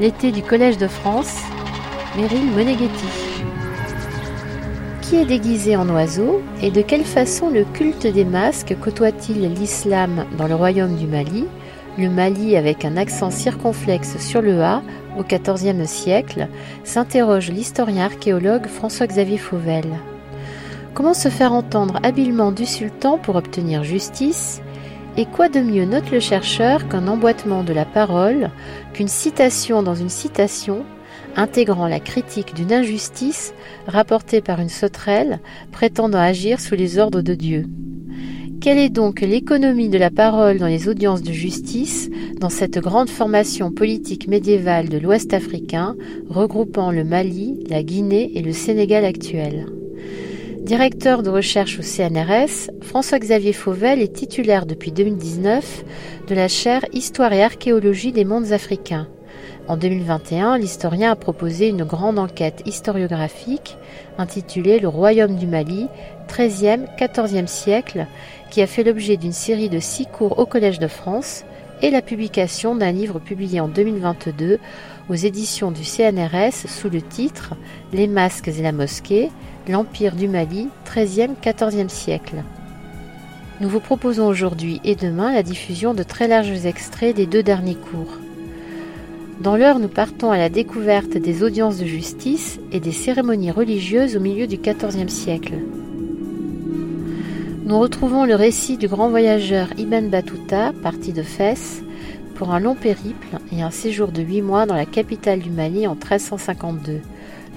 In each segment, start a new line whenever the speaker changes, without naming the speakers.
L'été du Collège de France, Meryl Moneghetti. Qui est déguisé en oiseau et de quelle façon le culte des masques côtoie-t-il l'islam dans le royaume du Mali, le Mali avec un accent circonflexe sur le A au XIVe siècle, s'interroge l'historien archéologue François-Xavier Fauvel. Comment se faire entendre habilement du sultan pour obtenir justice et quoi de mieux, note le chercheur, qu'un emboîtement de la parole, qu'une citation dans une citation, intégrant la critique d'une injustice rapportée par une sauterelle prétendant agir sous les ordres de Dieu. Quelle est donc l'économie de la parole dans les audiences de justice, dans cette grande formation politique médiévale de l'Ouest africain, regroupant le Mali, la Guinée et le Sénégal actuel? Directeur de recherche au CNRS, François-Xavier Fauvel est titulaire depuis 2019 de la chaire Histoire et archéologie des mondes africains. En 2021, l'historien a proposé une grande enquête historiographique intitulée Le Royaume du Mali, 13e, 14e siècle, qui a fait l'objet d'une série de six cours au Collège de France et la publication d'un livre publié en 2022 aux éditions du CNRS sous le titre Les masques et la mosquée, l'Empire du Mali, 13e, 14e siècle. Nous vous proposons aujourd'hui et demain la diffusion de très larges extraits des deux derniers cours. Dans l'heure, nous partons à la découverte des audiences de justice et des cérémonies religieuses au milieu du XIVe siècle. Nous retrouvons le récit du grand voyageur Ibn Battuta, parti de Fès, pour un long périple et un séjour de huit mois dans la capitale du Mali en 1352.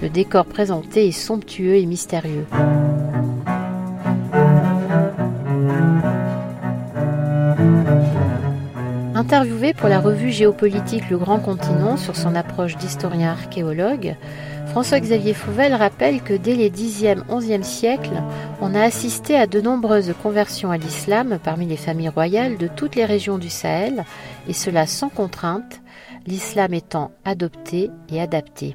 Le décor présenté est somptueux et mystérieux. Interviewé pour la revue géopolitique Le Grand Continent sur son approche d'historien archéologue, François-Xavier Fauvel rappelle que dès les 10e, 11e siècles, on a assisté à de nombreuses conversions à l'islam parmi les familles royales de toutes les régions du Sahel, et cela sans contrainte, l'islam étant adopté et adapté.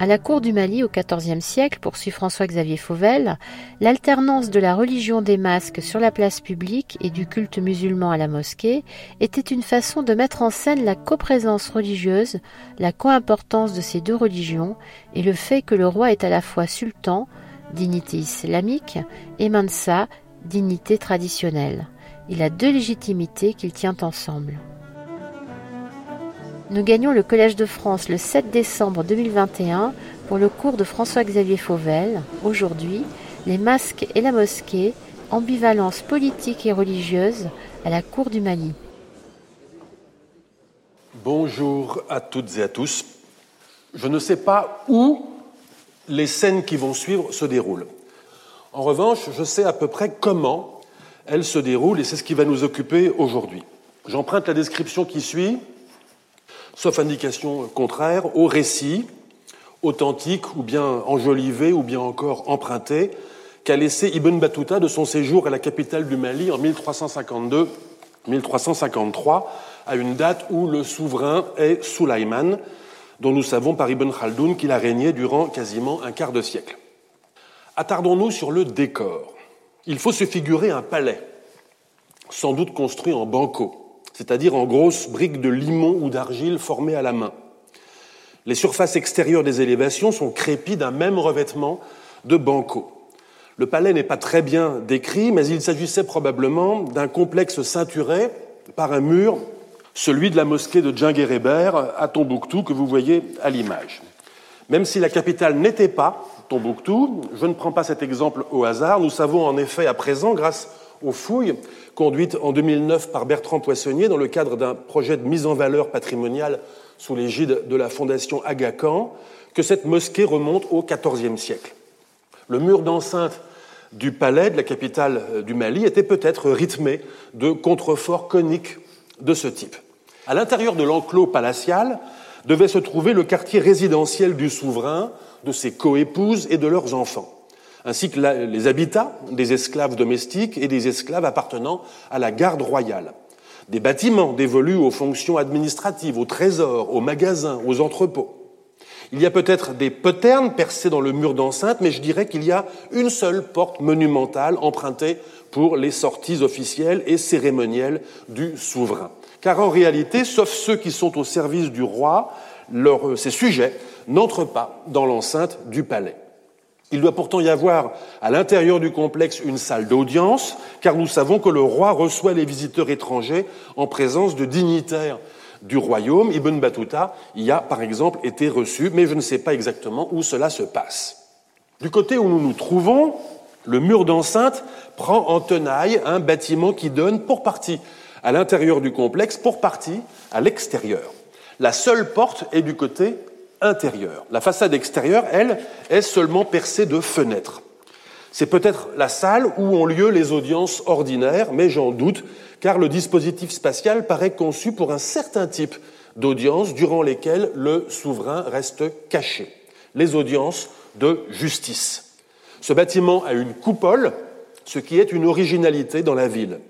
À la cour du Mali au XIVe siècle, poursuit François-Xavier Fauvel, l'alternance de la religion des masques sur la place publique et du culte musulman à la mosquée était une façon de mettre en scène la coprésence religieuse, la coimportance de ces deux religions et le fait que le roi est à la fois sultan, dignité islamique, et mansa, dignité traditionnelle. Il a deux légitimités qu'il tient ensemble. Nous gagnons le Collège de France le 7 décembre 2021 pour le cours de François-Xavier Fauvel. Aujourd'hui, les masques et la mosquée, ambivalence politique et religieuse à la cour du Mali.
Bonjour à toutes et à tous. Je ne sais pas où les scènes qui vont suivre se déroulent. En revanche, je sais à peu près comment elles se déroulent et c'est ce qui va nous occuper aujourd'hui. J'emprunte la description qui suit sauf indication contraire, au récit authentique ou bien enjolivé ou bien encore emprunté qu'a laissé Ibn Battuta de son séjour à la capitale du Mali en 1352-1353, à une date où le souverain est Sulaiman, dont nous savons par Ibn Khaldoun qu'il a régné durant quasiment un quart de siècle. Attardons-nous sur le décor. Il faut se figurer un palais, sans doute construit en banco c'est-à-dire en grosses briques de limon ou d'argile formées à la main. Les surfaces extérieures des élévations sont crépies d'un même revêtement de banco. Le palais n'est pas très bien décrit, mais il s'agissait probablement d'un complexe ceinturé par un mur, celui de la mosquée de Djinguereber à Tombouctou que vous voyez à l'image. Même si la capitale n'était pas Tombouctou, je ne prends pas cet exemple au hasard, nous savons en effet à présent, grâce aux fouilles conduites en 2009 par Bertrand Poissonnier dans le cadre d'un projet de mise en valeur patrimoniale sous l'égide de la Fondation Agacan, que cette mosquée remonte au XIVe siècle. Le mur d'enceinte du palais de la capitale euh, du Mali était peut-être rythmé de contreforts coniques de ce type. À l'intérieur de l'enclos palatial devait se trouver le quartier résidentiel du souverain, de ses coépouses et de leurs enfants ainsi que les habitats des esclaves domestiques et des esclaves appartenant à la garde royale. Des bâtiments dévolus aux fonctions administratives, aux trésors, aux magasins, aux entrepôts. Il y a peut-être des poternes percées dans le mur d'enceinte, mais je dirais qu'il y a une seule porte monumentale empruntée pour les sorties officielles et cérémonielles du souverain. Car en réalité, sauf ceux qui sont au service du roi, ces sujets n'entrent pas dans l'enceinte du palais. Il doit pourtant y avoir à l'intérieur du complexe une salle d'audience, car nous savons que le roi reçoit les visiteurs étrangers en présence de dignitaires du royaume. Ibn Battuta y a par exemple été reçu, mais je ne sais pas exactement où cela se passe. Du côté où nous nous trouvons, le mur d'enceinte prend en tenaille un bâtiment qui donne pour partie à l'intérieur du complexe, pour partie à l'extérieur. La seule porte est du côté La façade extérieure, elle, est seulement percée de fenêtres. C'est peut-être la salle où ont lieu les audiences ordinaires, mais j'en doute, car le dispositif spatial paraît conçu pour un certain type d'audience durant lesquelles le souverain reste caché, les audiences de justice. Ce bâtiment a une coupole, ce qui est une originalité dans la ville.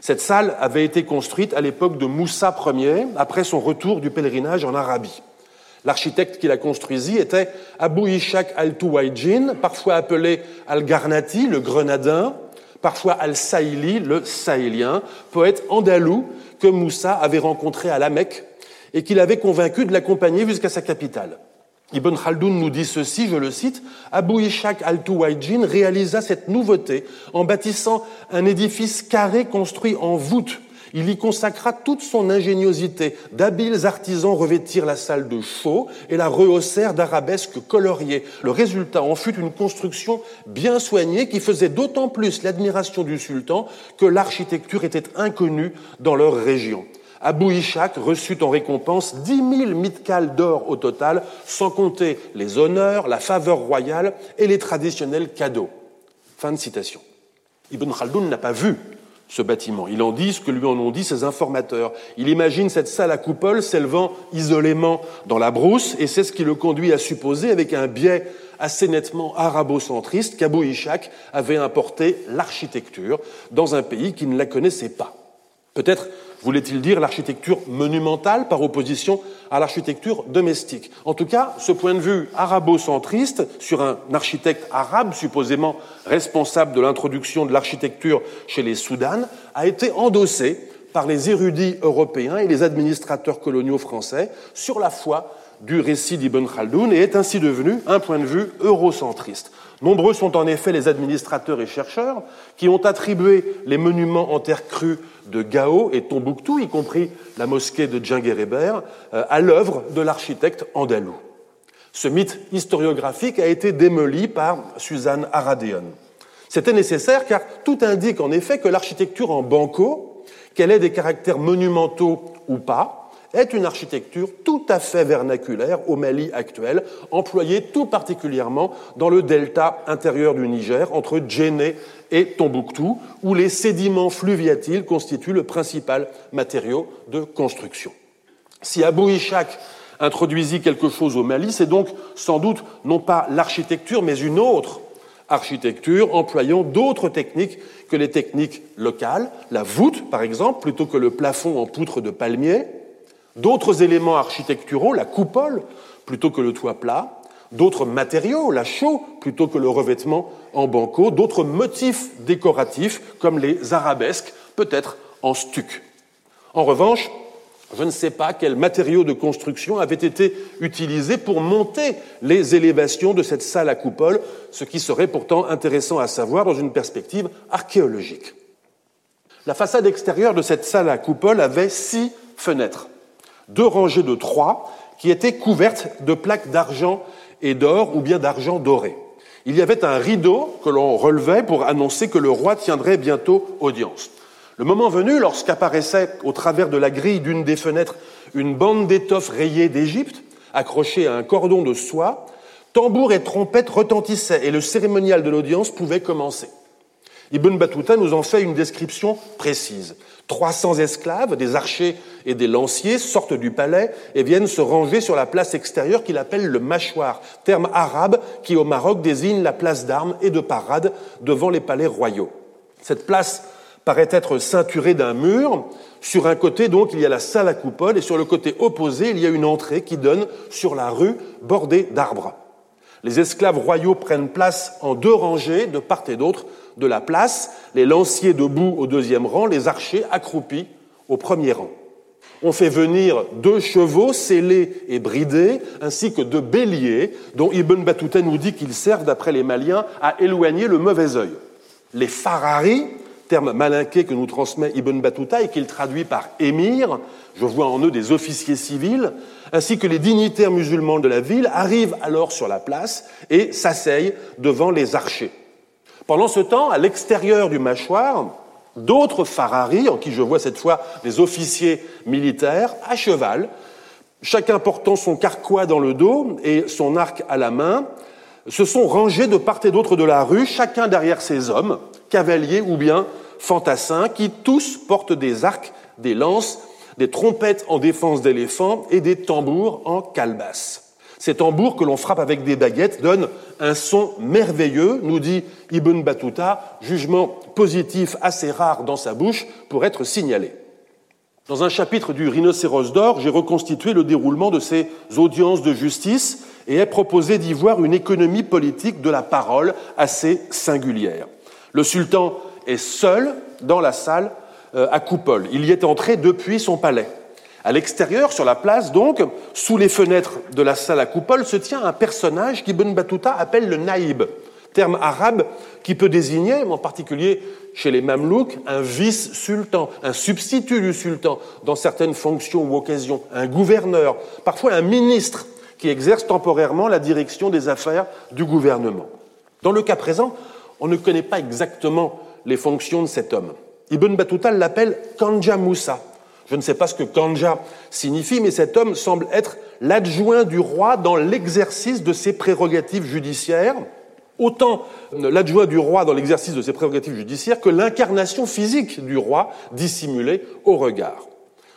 Cette salle avait été construite à l'époque de Moussa Ier, après son retour du pèlerinage en Arabie. L'architecte qui la construisit était Abu Ishaq al-Tuwayjin, parfois appelé al-Garnati, le grenadin, parfois al-Saïli, le sahélien, poète andalou que Moussa avait rencontré à la Mecque et qu'il avait convaincu de l'accompagner jusqu'à sa capitale. Ibn Khaldoun nous dit ceci, je le cite, Abu Ishaq al-Tuwayjin réalisa cette nouveauté en bâtissant un édifice carré construit en voûte il y consacra toute son ingéniosité. D'habiles artisans revêtirent la salle de chaux et la rehaussèrent d'arabesques coloriées. Le résultat en fut une construction bien soignée qui faisait d'autant plus l'admiration du sultan que l'architecture était inconnue dans leur région. Abou Ishaq reçut en récompense dix mille mitkals d'or au total, sans compter les honneurs, la faveur royale et les traditionnels cadeaux. Fin de citation. Ibn Khaldoun n'a pas vu ce bâtiment. Il en dit ce que lui en ont dit ses informateurs. Il imagine cette salle à coupole s'élevant isolément dans la brousse, et c'est ce qui le conduit à supposer, avec un biais assez nettement arabo-centriste, qu'Abou Ishaq avait importé l'architecture dans un pays qui ne la connaissait pas. Peut-être voulait-il dire l'architecture monumentale par opposition à l'architecture domestique? En tout cas, ce point de vue arabo-centriste sur un architecte arabe supposément responsable de l'introduction de l'architecture chez les Soudanes a été endossé par les érudits européens et les administrateurs coloniaux français sur la foi du récit d'Ibn Khaldoun et est ainsi devenu un point de vue eurocentriste. Nombreux sont en effet les administrateurs et chercheurs qui ont attribué les monuments en terre crue de Gao et Tombouctou, y compris la mosquée de Djinguereber, euh, à l'œuvre de l'architecte andalou. Ce mythe historiographique a été démoli par Suzanne Aradeon. C'était nécessaire car tout indique en effet que l'architecture en banco, qu'elle ait des caractères monumentaux ou pas, est une architecture tout à fait vernaculaire au Mali actuel, employée tout particulièrement dans le delta intérieur du Niger, entre Djenné et Tombouctou, où les sédiments fluviatiles constituent le principal matériau de construction. Si Abou Ishaq introduisit quelque chose au Mali, c'est donc sans doute non pas l'architecture, mais une autre architecture employant d'autres techniques que les techniques locales, la voûte par exemple, plutôt que le plafond en poutre de palmier, d'autres éléments architecturaux, la coupole plutôt que le toit plat, d'autres matériaux, la chaux plutôt que le revêtement en banco, d'autres motifs décoratifs comme les arabesques, peut-être en stuc. En revanche, je ne sais pas quels matériaux de construction avaient été utilisés pour monter les élévations de cette salle à coupole, ce qui serait pourtant intéressant à savoir dans une perspective archéologique. La façade extérieure de cette salle à coupole avait six fenêtres, deux rangées de trois, qui étaient couvertes de plaques d'argent et d'or ou bien d'argent doré. Il y avait un rideau que l'on relevait pour annoncer que le roi tiendrait bientôt audience. Le moment venu, lorsqu'apparaissait au travers de la grille d'une des fenêtres une bande d'étoffes rayées d'Égypte, accrochée à un cordon de soie, tambour et trompette retentissaient et le cérémonial de l'audience pouvait commencer. Ibn Battuta nous en fait une description précise. 300 esclaves, des archers et des lanciers sortent du palais et viennent se ranger sur la place extérieure qu'il appelle le mâchoire, terme arabe qui au Maroc désigne la place d'armes et de parade devant les palais royaux. Cette place paraît être ceinturé d'un mur. Sur un côté, donc, il y a la salle à coupole, et sur le côté opposé, il y a une entrée qui donne sur la rue bordée d'arbres. Les esclaves royaux prennent place en deux rangées de part et d'autre de la place, les lanciers debout au deuxième rang, les archers accroupis au premier rang. On fait venir deux chevaux scellés et bridés, ainsi que deux béliers, dont Ibn Battuta nous dit qu'ils servent, d'après les Maliens, à éloigner le mauvais œil. Les Farari, terme malinqué que nous transmet Ibn Battuta et qu'il traduit par émir, je vois en eux des officiers civils, ainsi que les dignitaires musulmans de la ville, arrivent alors sur la place et s'asseyent devant les archers. Pendant ce temps, à l'extérieur du mâchoire, d'autres Farari, en qui je vois cette fois des officiers militaires, à cheval, chacun portant son carquois dans le dos et son arc à la main, se sont rangés de part et d'autre de la rue, chacun derrière ses hommes, cavaliers ou bien fantassins, qui tous portent des arcs, des lances, des trompettes en défense d'éléphants et des tambours en calebasse. Ces tambours que l'on frappe avec des baguettes donnent un son merveilleux, nous dit Ibn Battuta, jugement positif assez rare dans sa bouche pour être signalé. Dans un chapitre du Rhinocéros d'or, j'ai reconstitué le déroulement de ces audiences de justice et ai proposé d'y voir une économie politique de la parole assez singulière. Le sultan est seul dans la salle euh, à coupole. Il y est entré depuis son palais. À l'extérieur, sur la place, donc, sous les fenêtres de la salle à coupole, se tient un personnage qu'Ibn Battuta appelle le naïb, terme arabe qui peut désigner, en particulier chez les Mamelouks, un vice-sultan, un substitut du sultan dans certaines fonctions ou occasions, un gouverneur, parfois un ministre qui exerce temporairement la direction des affaires du gouvernement. Dans le cas présent, on ne connaît pas exactement les fonctions de cet homme. Ibn Battuta l'appelle Kanja Moussa, je ne sais pas ce que Kanja signifie, mais cet homme semble être l'adjoint du roi dans l'exercice de ses prérogatives judiciaires, autant l'adjoint du roi dans l'exercice de ses prérogatives judiciaires que l'incarnation physique du roi dissimulée au regard.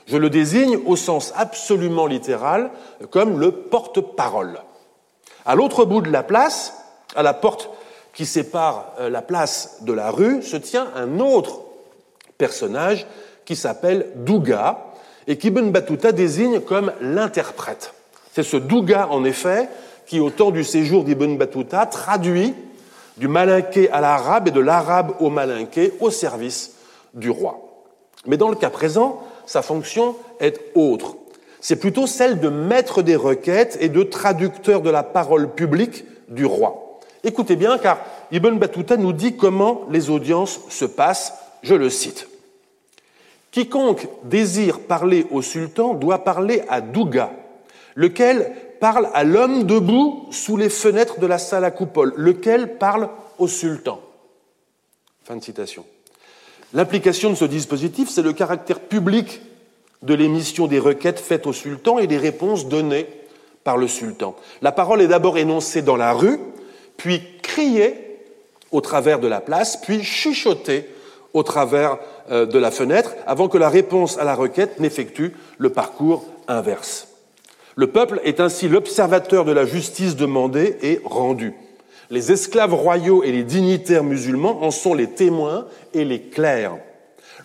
Je le désigne au sens absolument littéral comme le porte-parole. À l'autre bout de la place, à la porte qui sépare euh, la place de la rue, se tient un autre personnage qui s'appelle Douga et qu'Ibn Battuta désigne comme l'interprète. C'est ce Douga, en effet, qui, au temps du séjour d'Ibn Battuta, traduit du malinqué à l'arabe et de l'arabe au malinqué au service du roi. Mais dans le cas présent, sa fonction est autre. C'est plutôt celle de maître des requêtes et de traducteur de la parole publique du roi. Écoutez bien, car Ibn Battuta nous dit comment les audiences se passent. Je le cite. Quiconque désire parler au sultan doit parler à Douga, lequel parle à l'homme debout sous les fenêtres de la salle à coupole, lequel parle au sultan. Fin de citation. L'implication de ce dispositif, c'est le caractère public de l'émission des requêtes faites au sultan et des réponses données par le sultan. La parole est d'abord énoncée dans la rue, puis criée au travers de la place, puis chuchotée au travers euh, de la fenêtre avant que la réponse à la requête n'effectue le parcours inverse. Le peuple est ainsi l'observateur de la justice demandée et rendue. Les esclaves royaux et les dignitaires musulmans en sont les témoins et les clercs.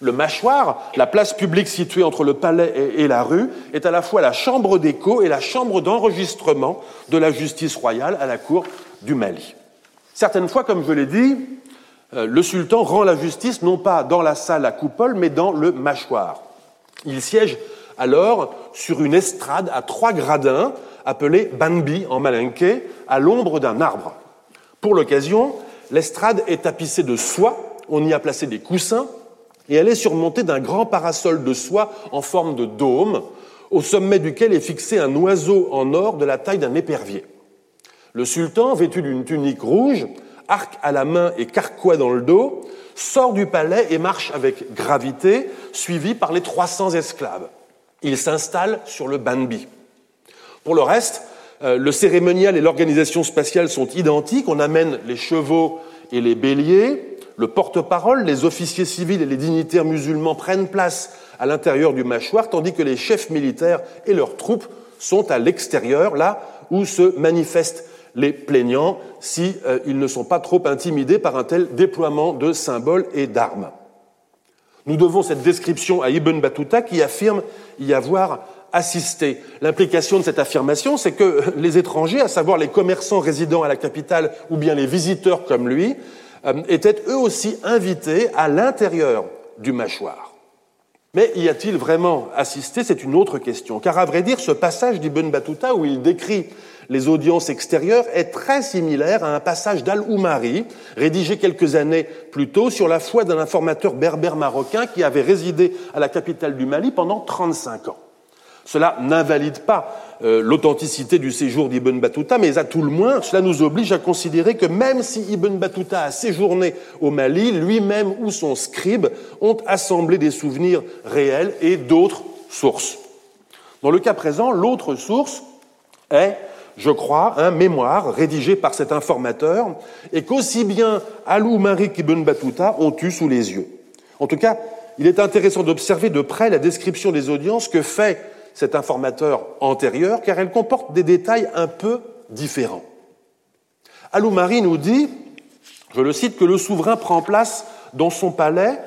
Le mâchoire, la place publique située entre le palais et la rue, est à la fois la chambre d'écho et la chambre d'enregistrement de la justice royale à la cour du Mali. Certaines fois, comme je l'ai dit, le sultan rend la justice non pas dans la salle à coupole, mais dans le mâchoire. Il siège alors sur une estrade à trois gradins, appelée banbi en malinqué, à l'ombre d'un arbre. Pour l'occasion, l'estrade est tapissée de soie, on y a placé des coussins, et elle est surmontée d'un grand parasol de soie en forme de dôme, au sommet duquel est fixé un oiseau en or de la taille d'un épervier. Le sultan, vêtu d'une tunique rouge, arc à la main et carquois dans le dos, sort du palais et marche avec gravité, suivi par les 300 esclaves. Il s'installe sur le Banbi. Pour le reste, euh, le cérémonial et l'organisation spatiale sont identiques. On amène les chevaux et les béliers. Le porte-parole, les officiers civils et les dignitaires musulmans prennent place à l'intérieur du mâchoire, tandis que les chefs militaires et leurs troupes sont à l'extérieur, là où se manifestent les plaignants s'ils euh, ne sont pas trop intimidés par un tel déploiement de symboles et d'armes. Nous devons cette description à Ibn Battuta qui affirme y avoir assisté. L'implication de cette affirmation, c'est que les étrangers, à savoir les commerçants résidant à la capitale ou bien les visiteurs comme lui, euh, étaient eux aussi invités à l'intérieur du mâchoire. Mais y a-t-il vraiment assisté? C'est une autre question. Car à vrai dire, ce passage d'Ibn Battuta où il décrit les audiences extérieures est très similaire à un passage d'Al-Oumari, rédigé quelques années plus tôt sur la foi d'un informateur berbère marocain qui avait résidé à la capitale du Mali pendant 35 ans. Cela n'invalide pas euh, l'authenticité du séjour d'Ibn Battuta, mais à tout le moins, cela nous oblige à considérer que même si Ibn Battuta a séjourné au Mali, lui-même ou son scribe ont assemblé des souvenirs réels et d'autres sources. Dans le cas présent, l'autre source est je crois, un mémoire rédigé par cet informateur et qu'aussi bien Alou Marik ibn Battuta ont eu sous les yeux. En tout cas, il est intéressant d'observer de près la description des audiences que fait cet informateur antérieur, car elle comporte des détails un peu différents. Alou Marie nous dit, je le cite, que le souverain prend place dans son palais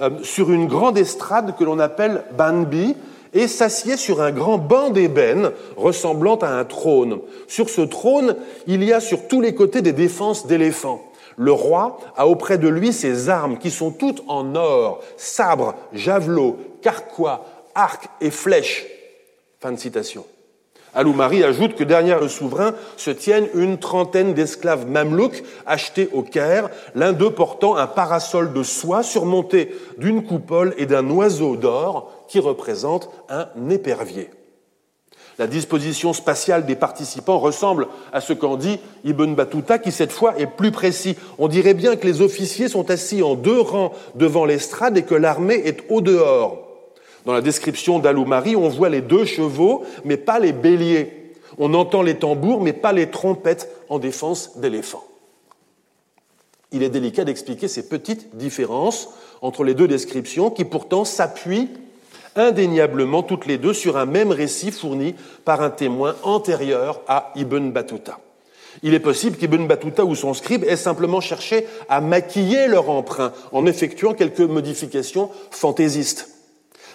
euh, sur une grande estrade que l'on appelle Banbi, et s'assied sur un grand banc d'ébène ressemblant à un trône. Sur ce trône, il y a sur tous les côtés des défenses d'éléphants. Le roi a auprès de lui ses armes qui sont toutes en or, sabres, javelots, carquois, arcs et flèches. Fin de citation. Ajoute que derrière le souverain se tiennent une trentaine d'esclaves mamelouks achetés au Caire, l'un d'eux portant un parasol de soie surmonté d'une coupole et d'un oiseau d'or qui représente un épervier. La disposition spatiale des participants ressemble à ce qu'en dit Ibn Battuta, qui cette fois est plus précis. On dirait bien que les officiers sont assis en deux rangs devant l'estrade et que l'armée est au dehors. Dans la description d'Aloumari, on voit les deux chevaux, mais pas les béliers. On entend les tambours, mais pas les trompettes en défense d'éléphants. Il est délicat d'expliquer ces petites différences entre les deux descriptions qui pourtant s'appuient indéniablement toutes les deux sur un même récit fourni par un témoin antérieur à Ibn Battuta. Il est possible qu'Ibn Battuta ou son scribe aient simplement cherché à maquiller leur emprunt en effectuant quelques modifications fantaisistes.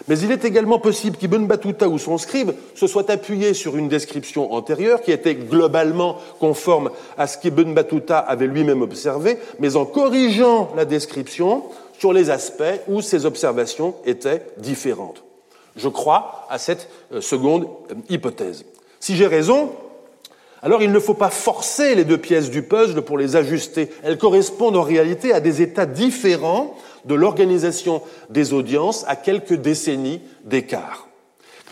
Mais il est également possible qu'Ibn Battuta ou son scribe se soit appuyé sur une description antérieure qui était globalement conforme à ce qu'Ibn Battuta avait lui-même observé, mais en corrigeant la description sur les aspects où ses observations étaient différentes. Je crois à cette euh, seconde euh, hypothèse. Si j'ai raison, alors il ne faut pas forcer les deux pièces du puzzle pour les ajuster. Elles correspondent en réalité à des états différents de l'organisation des audiences à quelques décennies d'écart.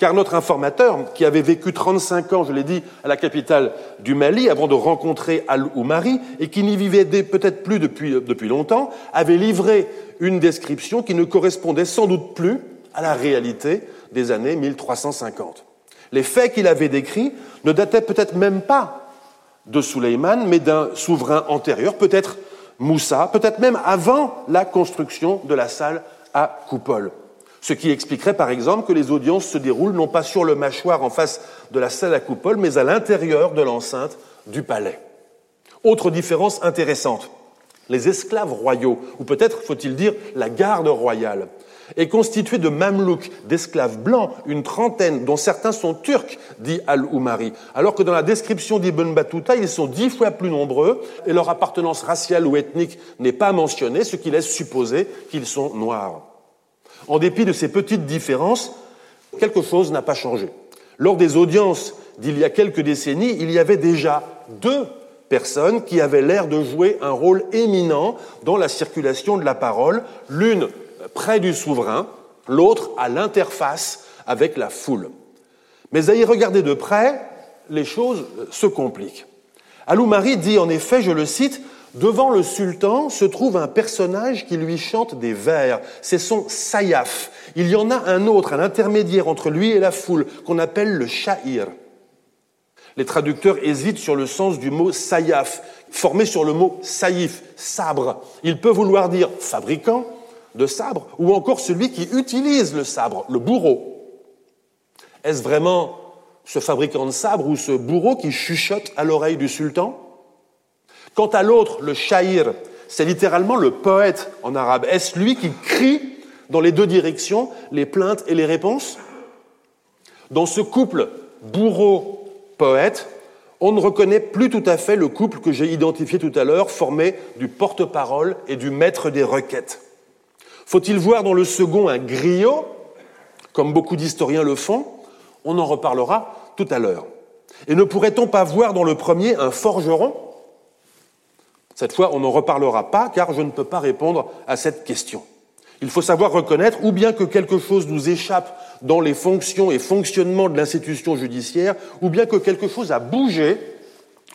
Car notre informateur, qui avait vécu 35 ans, je l'ai dit, à la capitale du Mali avant de rencontrer Al-Oumari, et qui n'y vivait peut-être plus depuis, euh, depuis longtemps, avait livré une description qui ne correspondait sans doute plus à la réalité des années 1350. Les faits qu'il avait décrits ne dataient peut-être même pas de Suleiman, mais d'un souverain antérieur, peut-être Moussa, peut-être même avant la construction de la salle à coupole. Ce qui expliquerait par exemple que les audiences se déroulent non pas sur le mâchoire en face de la salle à coupole, mais à l'intérieur de l'enceinte du palais. Autre différence intéressante, les esclaves royaux, ou peut-être faut-il dire la garde royale, est constitué de mamelouks, d'esclaves blancs, une trentaine, dont certains sont turcs, dit Al-Oumari, alors que dans la description d'Ibn Battuta, ils sont dix fois plus nombreux et leur appartenance raciale ou ethnique n'est pas mentionnée, ce qui laisse supposer qu'ils sont noirs. En dépit de ces petites différences, quelque chose n'a pas changé. Lors des audiences d'il y a quelques décennies, il y avait déjà deux personnes qui avaient l'air de jouer un rôle éminent dans la circulation de la parole, l'une près du souverain, l'autre à l'interface avec la foule. Mais à y regarder de près, les choses se compliquent. Aloumari dit en effet, je le cite, Devant le sultan se trouve un personnage qui lui chante des vers. C'est son sayaf. Il y en a un autre, un intermédiaire entre lui et la foule, qu'on appelle le sha'ir. Les traducteurs hésitent sur le sens du mot sayaf, formé sur le mot saïf, sabre. Il peut vouloir dire fabricant, de sabre, ou encore celui qui utilise le sabre, le bourreau. Est-ce vraiment ce fabricant de sabre ou ce bourreau qui chuchote à l'oreille du sultan? Quant à l'autre, le shair, c'est littéralement le poète en arabe. Est-ce lui qui crie dans les deux directions, les plaintes et les réponses? Dans ce couple bourreau-poète, on ne reconnaît plus tout à fait le couple que j'ai identifié tout à l'heure, formé du porte-parole et du maître des requêtes. Faut-il voir dans le second un griot, comme beaucoup d'historiens le font? On en reparlera tout à l'heure. Et ne pourrait-on pas voir dans le premier un forgeron? Cette fois, on n'en reparlera pas, car je ne peux pas répondre à cette question. Il faut savoir reconnaître ou bien que quelque chose nous échappe dans les fonctions et fonctionnements de l'institution judiciaire, ou bien que quelque chose a bougé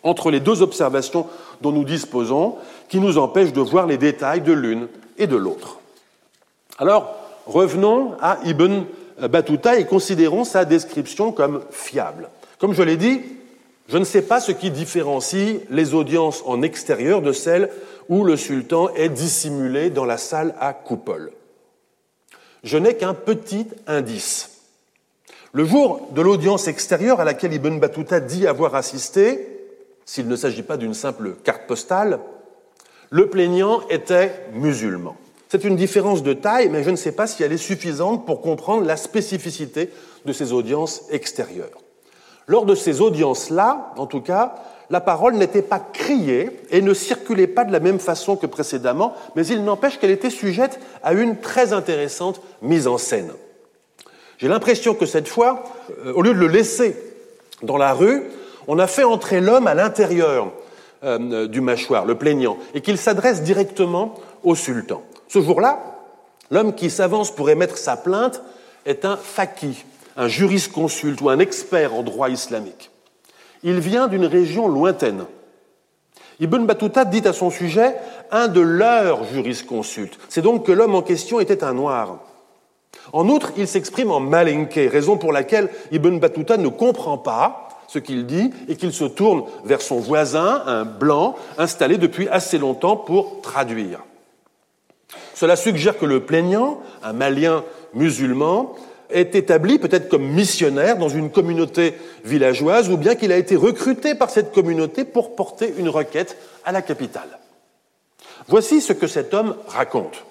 entre les deux observations dont nous disposons, qui nous empêchent de voir les détails de l'une et de l'autre. Alors, revenons à Ibn Battuta et considérons sa description comme fiable. Comme je l'ai dit, je ne sais pas ce qui différencie les audiences en extérieur de celles où le sultan est dissimulé dans la salle à coupole. Je n'ai qu'un petit indice. Le jour de l'audience extérieure à laquelle Ibn Battuta dit avoir assisté, s'il ne s'agit pas d'une simple carte postale, le plaignant était musulman. C'est une différence de taille, mais je ne sais pas si elle est suffisante pour comprendre la spécificité de ces audiences extérieures. Lors de ces audiences-là, en tout cas, la parole n'était pas criée et ne circulait pas de la même façon que précédemment, mais il n'empêche qu'elle était sujette à une très intéressante mise en scène. J'ai l'impression que cette fois, euh, au lieu de le laisser dans la rue, on a fait entrer l'homme à l'intérieur euh, du mâchoire, le plaignant, et qu'il s'adresse directement au sultan. Ce jour-là, l'homme qui s'avance pour émettre sa plainte est un faqih, un jurisconsulte ou un expert en droit islamique. Il vient d'une région lointaine. Ibn Battuta dit à son sujet un de leurs jurisconsultes. C'est donc que l'homme en question était un noir. En outre, il s'exprime en malinké, raison pour laquelle Ibn Battuta ne comprend pas ce qu'il dit et qu'il se tourne vers son voisin, un blanc, installé depuis assez longtemps pour traduire. Cela suggère que le plaignant, un malien musulman, est établi peut-être comme missionnaire dans une communauté villageoise ou bien qu'il a été recruté par cette communauté pour porter une requête à la capitale. Voici ce que cet homme raconte.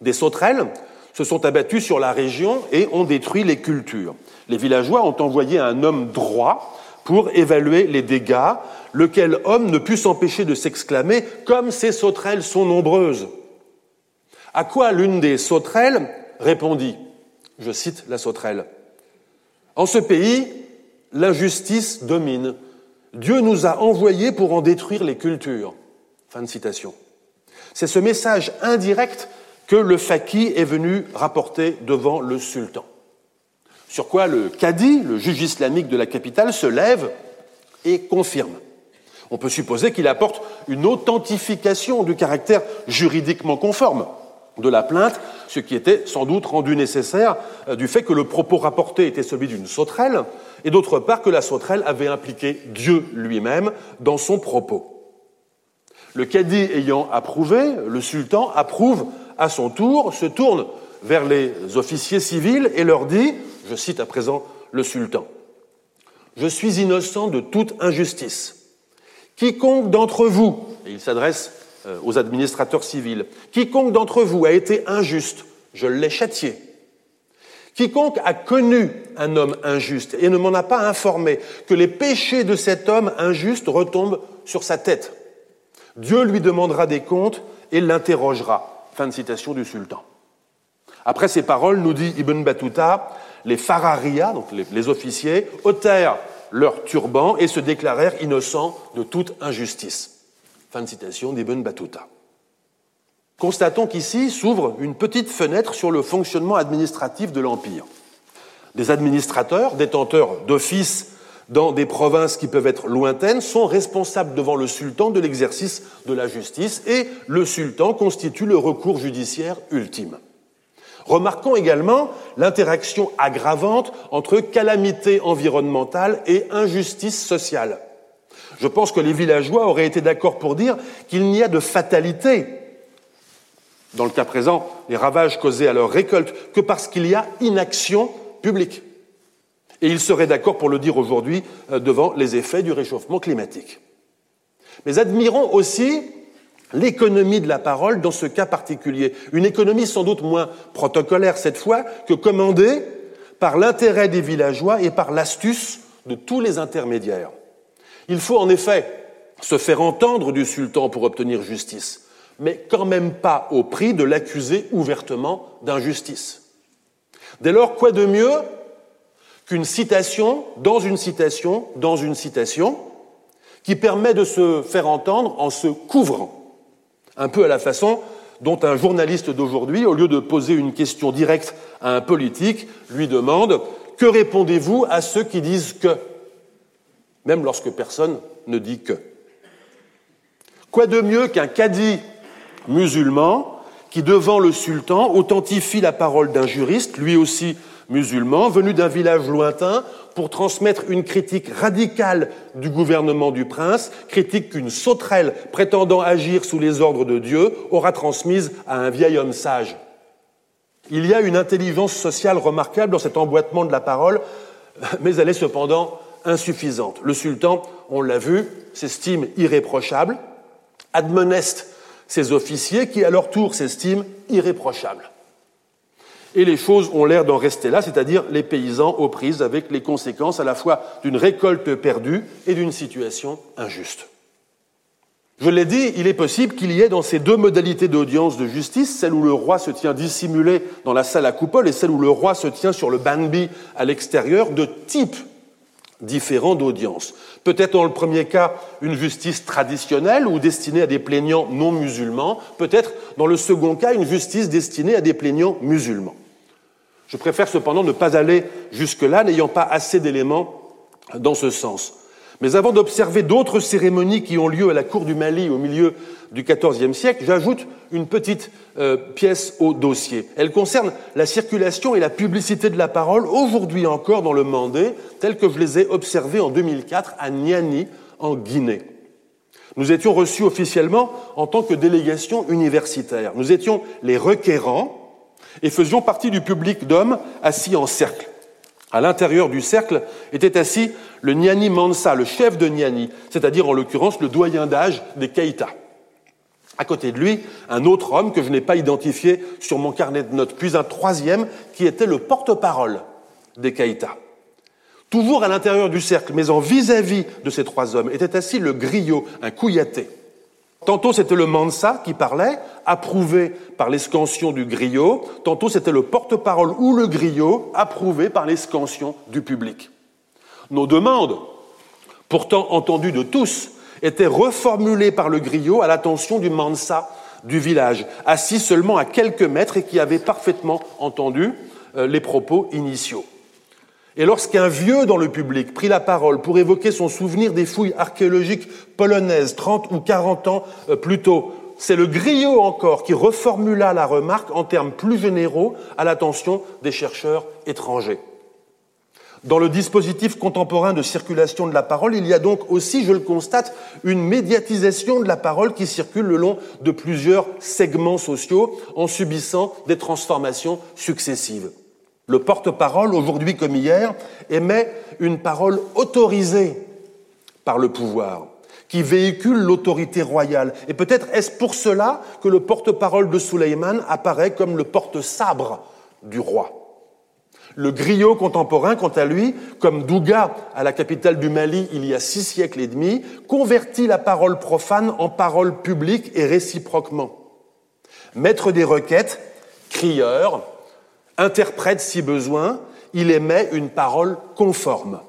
Des sauterelles se sont abattues sur la région et ont détruit les cultures. Les villageois ont envoyé un homme droit pour évaluer les dégâts, lequel homme ne put s'empêcher de s'exclamer Comme ces sauterelles sont nombreuses À quoi l'une des sauterelles répondit je cite la sauterelle. En ce pays, l'injustice domine. Dieu nous a envoyés pour en détruire les cultures. Fin de citation. C'est ce message indirect que le faqih est venu rapporter devant le sultan. Sur quoi le cadi, le juge islamique de la capitale, se lève et confirme. On peut supposer qu'il apporte une authentification du caractère juridiquement conforme de la plainte, ce qui était sans doute rendu nécessaire euh, du fait que le propos rapporté était celui d'une sauterelle, et d'autre part que la sauterelle avait impliqué Dieu lui-même dans son propos. Le cadi ayant approuvé, le sultan approuve à son tour, se tourne vers les officiers civils et leur dit, je cite à présent le sultan, Je suis innocent de toute injustice. Quiconque d'entre vous, et il s'adresse euh, aux administrateurs civils. Quiconque d'entre vous a été injuste, je l'ai châtié. Quiconque a connu un homme injuste et ne m'en a pas informé que les péchés de cet homme injuste retombent sur sa tête, Dieu lui demandera des comptes et l'interrogera. Fin de citation du sultan. Après ces paroles, nous dit Ibn Battuta, les fararia, donc les, officiers, ôtèrent leur turban et se déclarèrent innocents de toute injustice. Fin de citation d'Ibn Battuta. Constatons qu'ici s'ouvre une petite fenêtre sur le fonctionnement administratif de l'Empire. Des administrateurs, détenteurs d'offices dans des provinces qui peuvent être lointaines, sont responsables devant le sultan de l'exercice de la justice et le sultan constitue le recours judiciaire ultime. Remarquons également l'interaction aggravante entre calamité environnementale et injustice sociale. Je pense que les villageois auraient été d'accord pour dire qu'il n'y a de fatalité, dans le cas présent, les ravages causés à leur récolte, que parce qu'il y a inaction publique. Et ils seraient d'accord pour le dire aujourd'hui euh, devant les effets du réchauffement climatique. Mais admirons aussi l'économie de la parole dans ce cas particulier. Une économie sans doute moins protocolaire cette fois que commandée par l'intérêt des villageois et par l'astuce de tous les intermédiaires. Il faut en effet se faire entendre du sultan pour obtenir justice, mais quand même pas au prix de l'accuser ouvertement d'injustice. Dès lors, quoi de mieux qu'une citation dans une citation dans une citation qui permet de se faire entendre en se couvrant, un peu à la façon dont un journaliste d'aujourd'hui, au lieu de poser une question directe à un politique, lui demande Que répondez-vous à ceux qui disent que même lorsque personne ne dit que. Quoi de mieux qu'un cadi musulman qui, devant le sultan, authentifie la parole d'un juriste, lui aussi musulman, venu d'un village lointain, pour transmettre une critique radicale du gouvernement du prince, critique qu'une sauterelle prétendant agir sous les ordres de Dieu aura transmise à un vieil homme sage? Il y a une intelligence sociale remarquable dans cet emboîtement de la parole, mais elle est cependant insuffisante. Le sultan, on l'a vu, s'estime irréprochable, admoneste ses officiers qui, à leur tour, s'estiment irréprochables. Et les choses ont l'air d'en rester là, c'est-à-dire les paysans aux prises avec les conséquences à la fois d'une récolte perdue et d'une situation injuste. Je l'ai dit, il est possible qu'il y ait dans ces deux modalités d'audience de justice, celle où le roi se tient dissimulé dans la salle à coupole et celle où le roi se tient sur le banbi à l'extérieur, de types différents d'audience. Peut-être dans le premier cas une justice traditionnelle ou destinée à des plaignants non musulmans, peut-être dans le second cas une justice destinée à des plaignants musulmans. Je préfère cependant ne pas aller jusque-là, n'ayant pas assez d'éléments dans ce sens. Mais avant d'observer d'autres cérémonies qui ont lieu à la cour du Mali au milieu du XIVe siècle, j'ajoute une petite euh, pièce au dossier. Elle concerne la circulation et la publicité de la parole aujourd'hui encore dans le Mandé, tel que je les ai observés en 2004 à Niani, en Guinée. Nous étions reçus officiellement en tant que délégation universitaire. Nous étions les requérants et faisions partie du public d'hommes assis en cercle. À l'intérieur du cercle était assis le Niani Mansa, le chef de Niani, c'est-à-dire en l'occurrence le doyen d'âge des Keïta. À côté de lui, un autre homme que je n'ai pas identifié sur mon carnet de notes, puis un troisième qui était le porte-parole des Keïta. Toujours à l'intérieur du cercle, mais en vis-à-vis de ces trois hommes, était assis le griot, un couillaté. Tantôt c'était le Mansa qui parlait, approuvé par l'escansion du griot, tantôt c'était le porte-parole ou le griot, approuvé par l'escansion du public. Nos demandes, pourtant entendues de tous, étaient reformulées par le griot à l'attention du Mansa du village, assis seulement à quelques mètres et qui avait parfaitement entendu euh, les propos initiaux. Et lorsqu'un vieux dans le public prit la parole pour évoquer son souvenir des fouilles archéologiques polonaises 30 ou 40 ans euh, plus tôt, c'est le griot encore qui reformula la remarque en termes plus généraux à l'attention des chercheurs étrangers. Dans le dispositif contemporain de circulation de la parole, il y a donc aussi, je le constate, une médiatisation de la parole qui circule le long de plusieurs segments sociaux en subissant des transformations successives. Le porte-parole, aujourd'hui comme hier, émet une parole autorisée par le pouvoir, qui véhicule l'autorité royale. Et peut-être est-ce pour cela que le porte-parole de Suleiman apparaît comme le porte-sabre du roi. Le griot contemporain, quant à lui, comme Douga à la capitale du Mali il y a six siècles et demi, convertit la parole profane en parole publique et réciproquement. Maître des requêtes, crieur, interprète si besoin, il émet une parole conforme.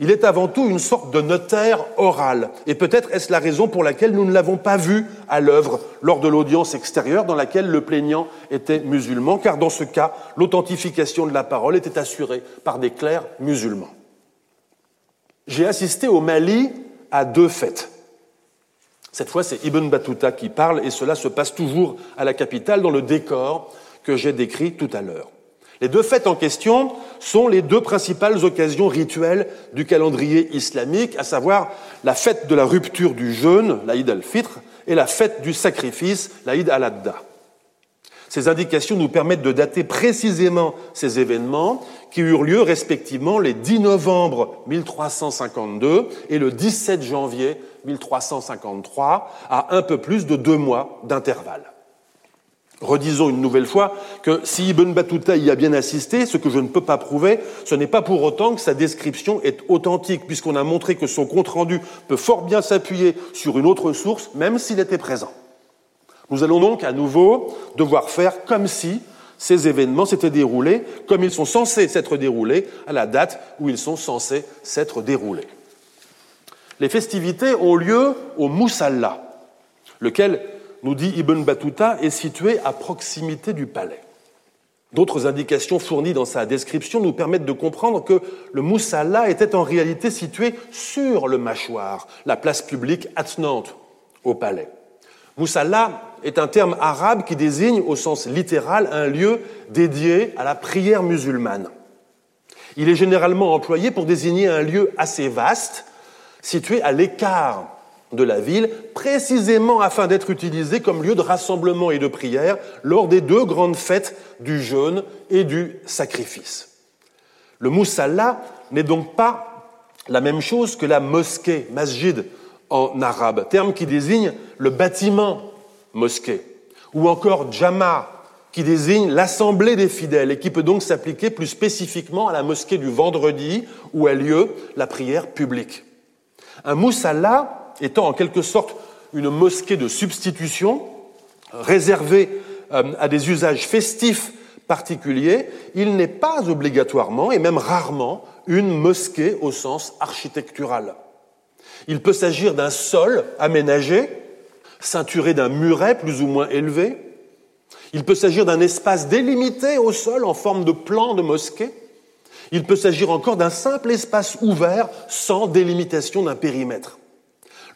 Il est avant tout une sorte de notaire oral. Et peut-être est-ce la raison pour laquelle nous ne l'avons pas vu à l'œuvre lors de l'audience extérieure dans laquelle le plaignant était musulman, car dans ce cas, l'authentification de la parole était assurée par des clercs musulmans. J'ai assisté au Mali à deux fêtes. Cette fois, c'est Ibn Battuta qui parle, et cela se passe toujours à la capitale dans le décor que j'ai décrit tout à l'heure. Les deux fêtes en question sont les deux principales occasions rituelles du calendrier islamique, à savoir la fête de la rupture du jeûne, l'Aïd al-Fitr, et la fête du sacrifice, l'Aïd al-Adda. Ces indications nous permettent de dater précisément ces événements qui eurent lieu respectivement les 10 novembre 1352 et le 17 janvier 1353, à un peu plus de deux mois d'intervalle. Redisons une nouvelle fois que si Ibn Battuta y a bien assisté, ce que je ne peux pas prouver, ce n'est pas pour autant que sa description est authentique, puisqu'on a montré que son compte-rendu peut fort bien s'appuyer sur une autre source, même s'il était présent. Nous allons donc à nouveau devoir faire comme si ces événements s'étaient déroulés comme ils sont censés s'être déroulés à la date où ils sont censés s'être déroulés. Les festivités ont lieu au Moussalla, lequel nous dit Ibn Battuta, est situé à proximité du palais. D'autres indications fournies dans sa description nous permettent de comprendre que le Moussalla était en réalité situé sur le mâchoire, la place publique attenante au palais. Moussalla est un terme arabe qui désigne au sens littéral un lieu dédié à la prière musulmane. Il est généralement employé pour désigner un lieu assez vaste, situé à l'écart de la ville, précisément afin d'être utilisé comme lieu de rassemblement et de prière lors des deux grandes fêtes du jeûne et du sacrifice. Le moussalla n'est donc pas la même chose que la mosquée, masjid en arabe, terme qui désigne le bâtiment mosquée, ou encore jama, qui désigne l'assemblée des fidèles et qui peut donc s'appliquer plus spécifiquement à la mosquée du vendredi où a lieu la prière publique. Un moussalla étant en quelque sorte une mosquée de substitution, réservée euh, à des usages festifs particuliers, il n'est pas obligatoirement, et même rarement, une mosquée au sens architectural. Il peut s'agir d'un sol aménagé, ceinturé d'un muret plus ou moins élevé. Il peut s'agir d'un espace délimité au sol en forme de plan de mosquée. Il peut s'agir encore d'un simple espace ouvert sans délimitation d'un périmètre.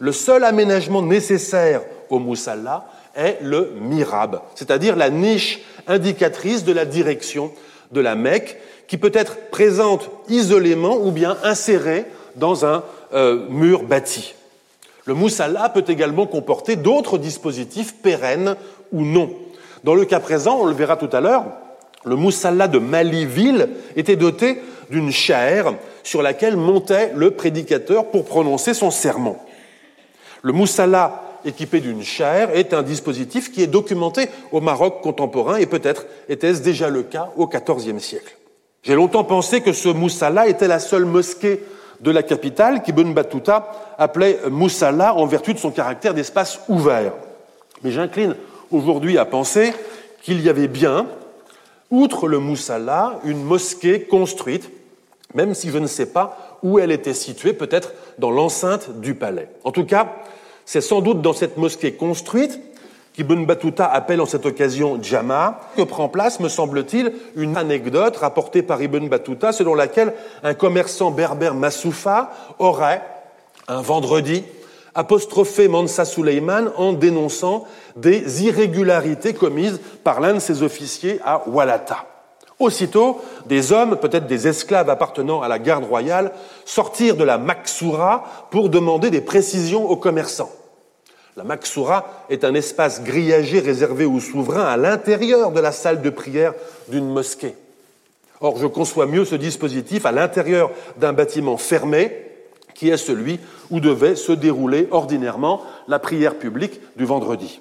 Le seul aménagement nécessaire au Moussalla est le mirab, c'est-à-dire la niche indicatrice de la direction de la Mecque, qui peut être présente isolément ou bien insérée dans un euh, mur bâti. Le Moussalla peut également comporter d'autres dispositifs pérennes ou non. Dans le cas présent, on le verra tout à l'heure, le Moussalla de Maliville était doté d'une chaire sur laquelle montait le prédicateur pour prononcer son sermon. Le moussala équipé d'une chaire est un dispositif qui est documenté au Maroc contemporain et peut-être était-ce déjà le cas au XIVe siècle. J'ai longtemps pensé que ce moussala était la seule mosquée de la capitale qu'Ibn Battuta appelait moussala en vertu de son caractère d'espace ouvert. Mais j'incline aujourd'hui à penser qu'il y avait bien, outre le moussala, une mosquée construite, même si je ne sais pas où elle était située, peut-être dans l'enceinte du palais. En tout cas, c'est sans doute dans cette mosquée construite qu'Ibn Battuta appelle en cette occasion Jama, que prend place, me semble-t-il, une anecdote rapportée par Ibn Battuta selon laquelle un commerçant berbère Massoufa aurait, un vendredi, apostrophé Mansa Suleiman en dénonçant des irrégularités commises par l'un de ses officiers à Walata. Aussitôt, des hommes, peut-être des esclaves appartenant à la garde royale, sortirent de la Maksoura pour demander des précisions aux commerçants. La Maksoura est un espace grillagé réservé aux souverains à l'intérieur de la salle de prière d'une mosquée. Or, je conçois mieux ce dispositif à l'intérieur d'un bâtiment fermé, qui est celui où devait se dérouler ordinairement la prière publique du vendredi.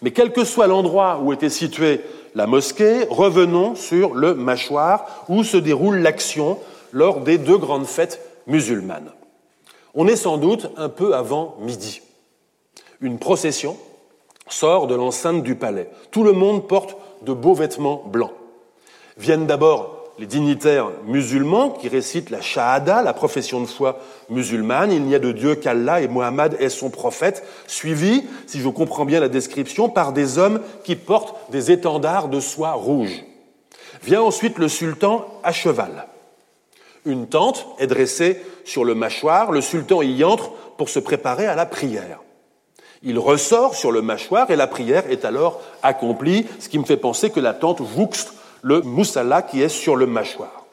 Mais quel que soit l'endroit où était située la mosquée, revenons sur le mâchoire où se déroule l'action lors des deux grandes fêtes musulmanes. On est sans doute un peu avant midi. Une procession sort de l'enceinte du palais. Tout le monde porte de beaux vêtements blancs. Viennent d'abord les dignitaires musulmans qui récitent la Shahada, la profession de foi musulmane. Il n'y a de Dieu qu'Allah et Mohammed est son prophète, suivi, si je comprends bien la description, par des hommes qui portent des étendards de soie rouge. Vient ensuite le sultan à cheval. Une tente est dressée sur le mâchoire, le sultan y entre pour se préparer à la prière. Il ressort sur le mâchoire et la prière est alors accomplie, ce qui me fait penser que la tente jouxte le moussala qui est sur le mâchoire.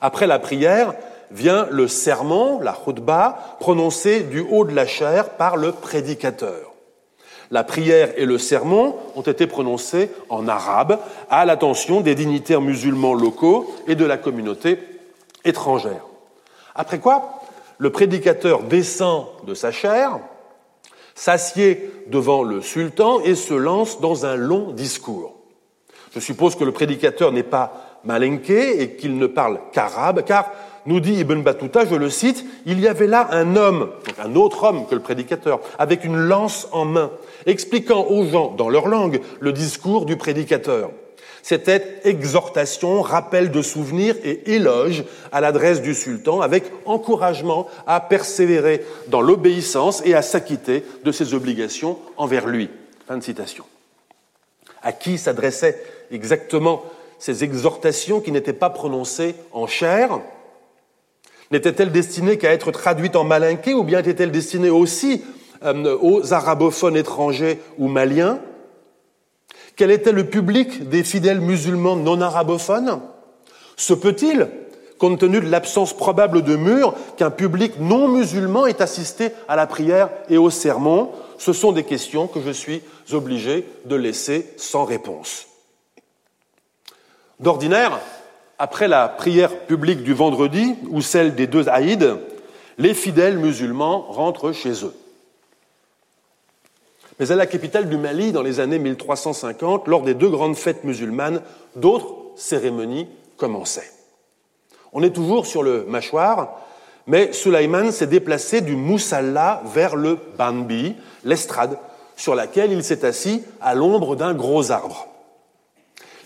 Après la prière vient le sermon, la khutbah, prononcé du haut de la chair par le prédicateur. La prière et le sermon ont été prononcés en arabe à l'attention des dignitaires musulmans locaux et de la communauté étrangère. Après quoi, le prédicateur descend de sa chaire, s'assied devant le sultan et se lance dans un long discours. Je suppose que le prédicateur n'est pas malinqué et qu'il ne parle qu'arabe, car, nous dit Ibn Battuta, je le cite, il y avait là un homme, donc un autre homme que le prédicateur, avec une lance en main, expliquant aux gens, dans leur langue, le discours du prédicateur. C'était exhortation, rappel de souvenirs et éloge à l'adresse du sultan avec encouragement à persévérer dans l'obéissance et à s'acquitter de ses obligations envers lui. Fin de citation. À qui s'adressaient exactement ces exhortations qui n'étaient pas prononcées en chair. N'étaient-elles destinées qu'à être traduites en malinqué ou bien étaient-elles destinées aussi euh, aux arabophones étrangers ou maliens? Quel était le public des fidèles musulmans non arabophones? Se peut-il, compte tenu de l'absence probable de murs, qu'un public non musulman ait assisté à la prière et au sermon? Ce sont des questions que je suis obligé de laisser sans réponse. D'ordinaire, après la prière publique du vendredi ou celle des deux Haïds, les fidèles musulmans rentrent chez eux. Mais à la capitale du Mali, dans les années 1350, lors des deux grandes fêtes musulmanes, d'autres cérémonies commençaient. On est toujours sur le mâchoire, mais Sulaiman s'est déplacé du Moussalla vers le Bambi, l'estrade, sur laquelle il s'est assis à l'ombre d'un gros arbre.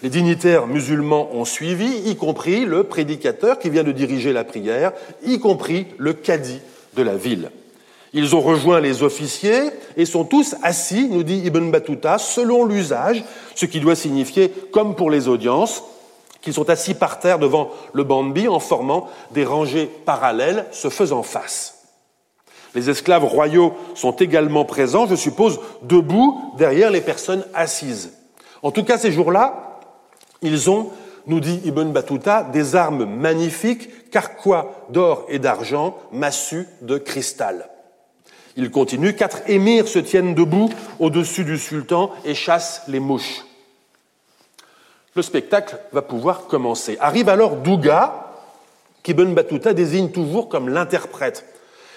Les dignitaires musulmans ont suivi, y compris le prédicateur qui vient de diriger la prière, y compris le cadi de la ville. Ils ont rejoint les officiers et sont tous assis, nous dit Ibn Battuta, selon l'usage, ce qui doit signifier, comme pour les audiences, qu'ils sont assis par terre devant le bambi en formant des rangées parallèles se faisant face. Les esclaves royaux sont également présents, je suppose, debout derrière les personnes assises. En tout cas, ces jours-là, ils ont, nous dit Ibn Battuta, des armes magnifiques, carquois d'or et d'argent, massues de cristal? Il continue, quatre émirs se tiennent debout au-dessus du sultan et chassent les mouches. Le spectacle va pouvoir commencer. Arrive alors Douga, qu'Ibn Battuta désigne toujours comme l'interprète.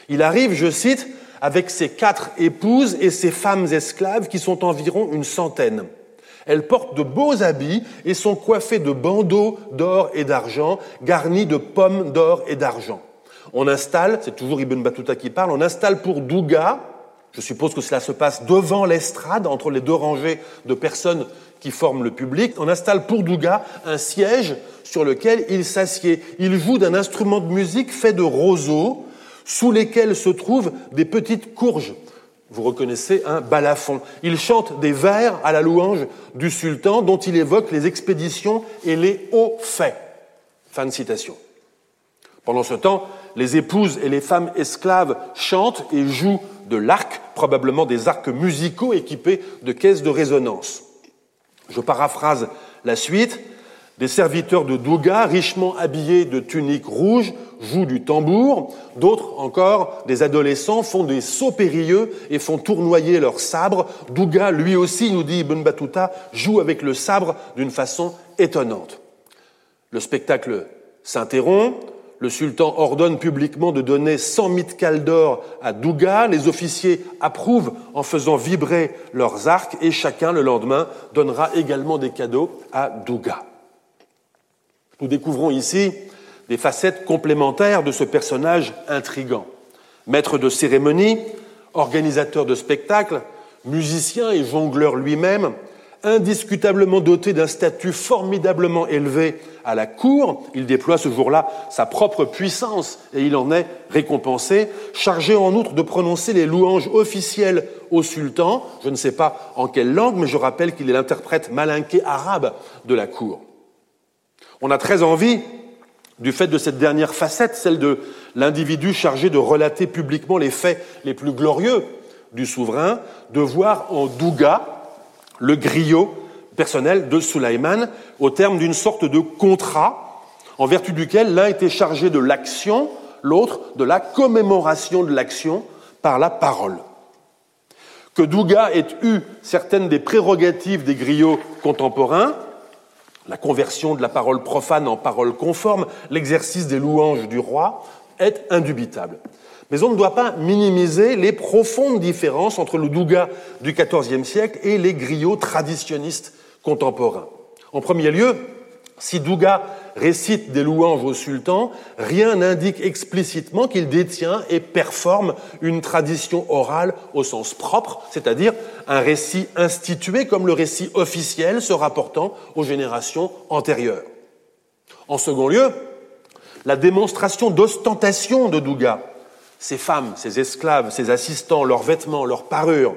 Il arrive, je cite, avec ses quatre épouses et ses femmes esclaves qui sont environ une centaine. Elles portent de beaux habits et sont coiffées de bandeaux d'or et d'argent, garnis de pommes d'or et d'argent. On installe, c'est toujours Ibn Battuta qui parle, on installe pour Douga, je suppose que cela se passe devant l'estrade, entre les deux rangées de personnes qui forment le public, on installe pour Douga un siège sur lequel il s'assied. Il joue d'un instrument de musique fait de roseaux, sous lesquels se trouvent des petites courges. Vous reconnaissez un balafon. Il chante des vers à la louange du sultan dont il évoque les expéditions et les hauts faits. Fin de citation. Pendant ce temps, les épouses et les femmes esclaves chantent et jouent de l'arc, probablement des arcs musicaux équipés de caisses de résonance. Je paraphrase la suite. Des serviteurs de Douga, richement habillés de tuniques rouges, jouent du tambour. D'autres encore, des adolescents, font des sauts périlleux et font tournoyer leurs sabres. Douga, lui aussi, nous dit Ibn Battuta, joue avec le sabre d'une façon étonnante. Le spectacle s'interrompt le sultan ordonne publiquement de donner 100 mitkals d'or à Douga. Les officiers approuvent en faisant vibrer leurs arcs et chacun, le lendemain, donnera également des cadeaux à Douga. Nous découvrons ici des facettes complémentaires de ce personnage intrigant. Maître de cérémonie, organisateur de spectacles, musicien et jongleur lui-même, indiscutablement doté d'un statut formidablement élevé à la cour, il déploie ce jour-là sa propre puissance et il en est récompensé, chargé en outre de prononcer les louanges officielles au sultan, je ne sais pas en quelle langue, mais je rappelle qu'il est l'interprète malinqué arabe de la cour. On a très envie, du fait de cette dernière facette, celle de l'individu chargé de relater publiquement les faits les plus glorieux du souverain, de voir en Douga, le griot personnel de Sulaiman au terme d'une sorte de contrat en vertu duquel l'un était chargé de l'action, l'autre de la commémoration de l'action par la parole. Que Douga ait eu certaines des prérogatives des griots contemporains, la conversion de la parole profane en parole conforme, l'exercice des louanges du roi, est indubitable. Mais on ne doit pas minimiser les profondes différences entre le Douga du XIVe siècle et les griots traditionnistes contemporains. En premier lieu, si Douga récite des louanges au sultan, rien n'indique explicitement qu'il détient et performe une tradition orale au sens propre, c'est-à-dire un récit institué comme le récit officiel se rapportant aux générations antérieures. En second lieu, la démonstration d'ostentation de Douga, ses femmes, ses esclaves, ses assistants, leurs vêtements, leurs parures,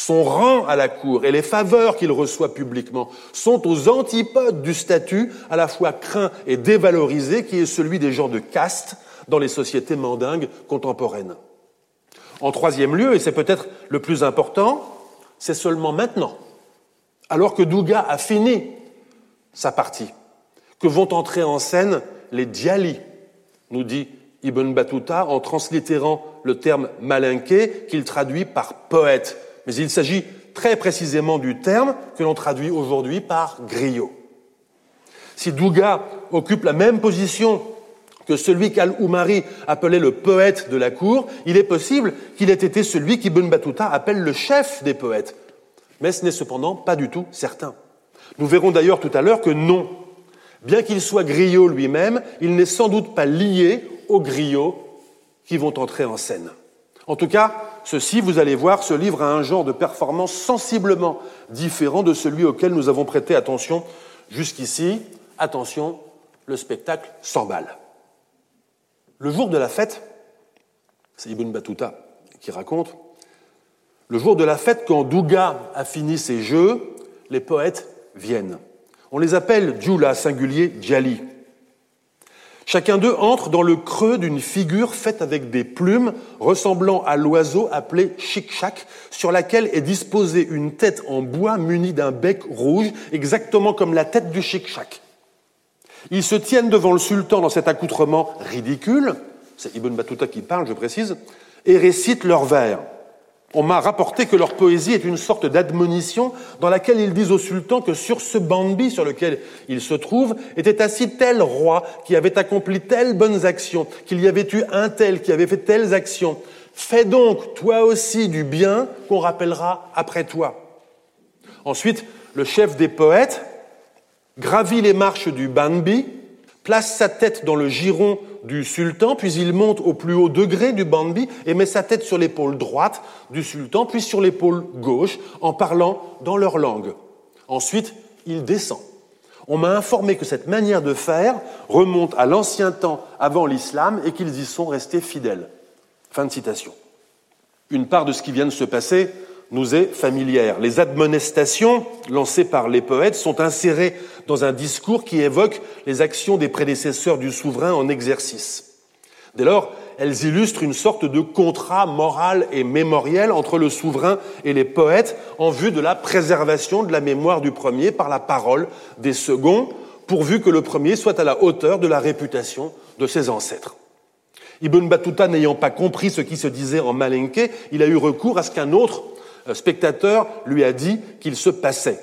son rang à la cour et les faveurs qu'il reçoit publiquement sont aux antipodes du statut à la fois craint et dévalorisé qui est celui des gens de caste dans les sociétés mandingues contemporaines. En troisième lieu, et c'est peut-être le plus important, c'est seulement maintenant, alors que Douga a fini sa partie, que vont entrer en scène les djali, nous dit Ibn Battuta en translittérant le terme malinqué qu'il traduit par poète mais il s'agit très précisément du terme que l'on traduit aujourd'hui par griot. Si Douga occupe la même position que celui qu'Al-Oumari appelait le poète de la cour, il est possible qu'il ait été celui qu'Ibn Battuta appelle le chef des poètes. Mais ce n'est cependant pas du tout certain. Nous verrons d'ailleurs tout à l'heure que non. Bien qu'il soit griot lui-même, il n'est sans doute pas lié aux griots qui vont entrer en scène. En tout cas, ceci, vous allez voir, ce livre a un genre de performance sensiblement différent de celui auquel nous avons prêté attention jusqu'ici. Attention, le spectacle s'emballe. Le jour de la fête, c'est Ibn Battuta qui raconte, le jour de la fête, quand Douga a fini ses jeux, les poètes viennent. On les appelle Djula, singulier Djali. Chacun d'eux entre dans le creux d'une figure faite avec des plumes ressemblant à l'oiseau appelé chic-chac, sur laquelle est disposée une tête en bois munie d'un bec rouge, exactement comme la tête du chic-chac. Ils se tiennent devant le sultan dans cet accoutrement ridicule, c'est Ibn Battuta qui parle, je précise, et récitent leurs vers. On m'a rapporté que leur poésie est une sorte d'admonition dans laquelle ils disent au sultan que sur ce bambi sur lequel il se trouve était assis tel roi qui avait accompli telles bonnes actions, qu'il y avait eu un tel qui avait fait telles actions. Fais donc toi aussi du bien qu'on rappellera après toi. Ensuite, le chef des poètes gravit les marches du bambi, place sa tête dans le giron du sultan, puis il monte au plus haut degré du bambi et met sa tête sur l'épaule droite du sultan, puis sur l'épaule gauche, en parlant dans leur langue. Ensuite, il descend. On m'a informé que cette manière de faire remonte à l'ancien temps avant l'islam et qu'ils y sont restés fidèles. Fin de citation. Une part de ce qui vient de se passer nous est familière. Les admonestations lancées par les poètes sont insérées dans un discours qui évoque les actions des prédécesseurs du souverain en exercice. Dès lors, elles illustrent une sorte de contrat moral et mémoriel entre le souverain et les poètes en vue de la préservation de la mémoire du premier par la parole des seconds, pourvu que le premier soit à la hauteur de la réputation de ses ancêtres. Ibn Battuta n'ayant pas compris ce qui se disait en malinqué, il a eu recours à ce qu'un autre spectateur lui a dit qu'il se passait.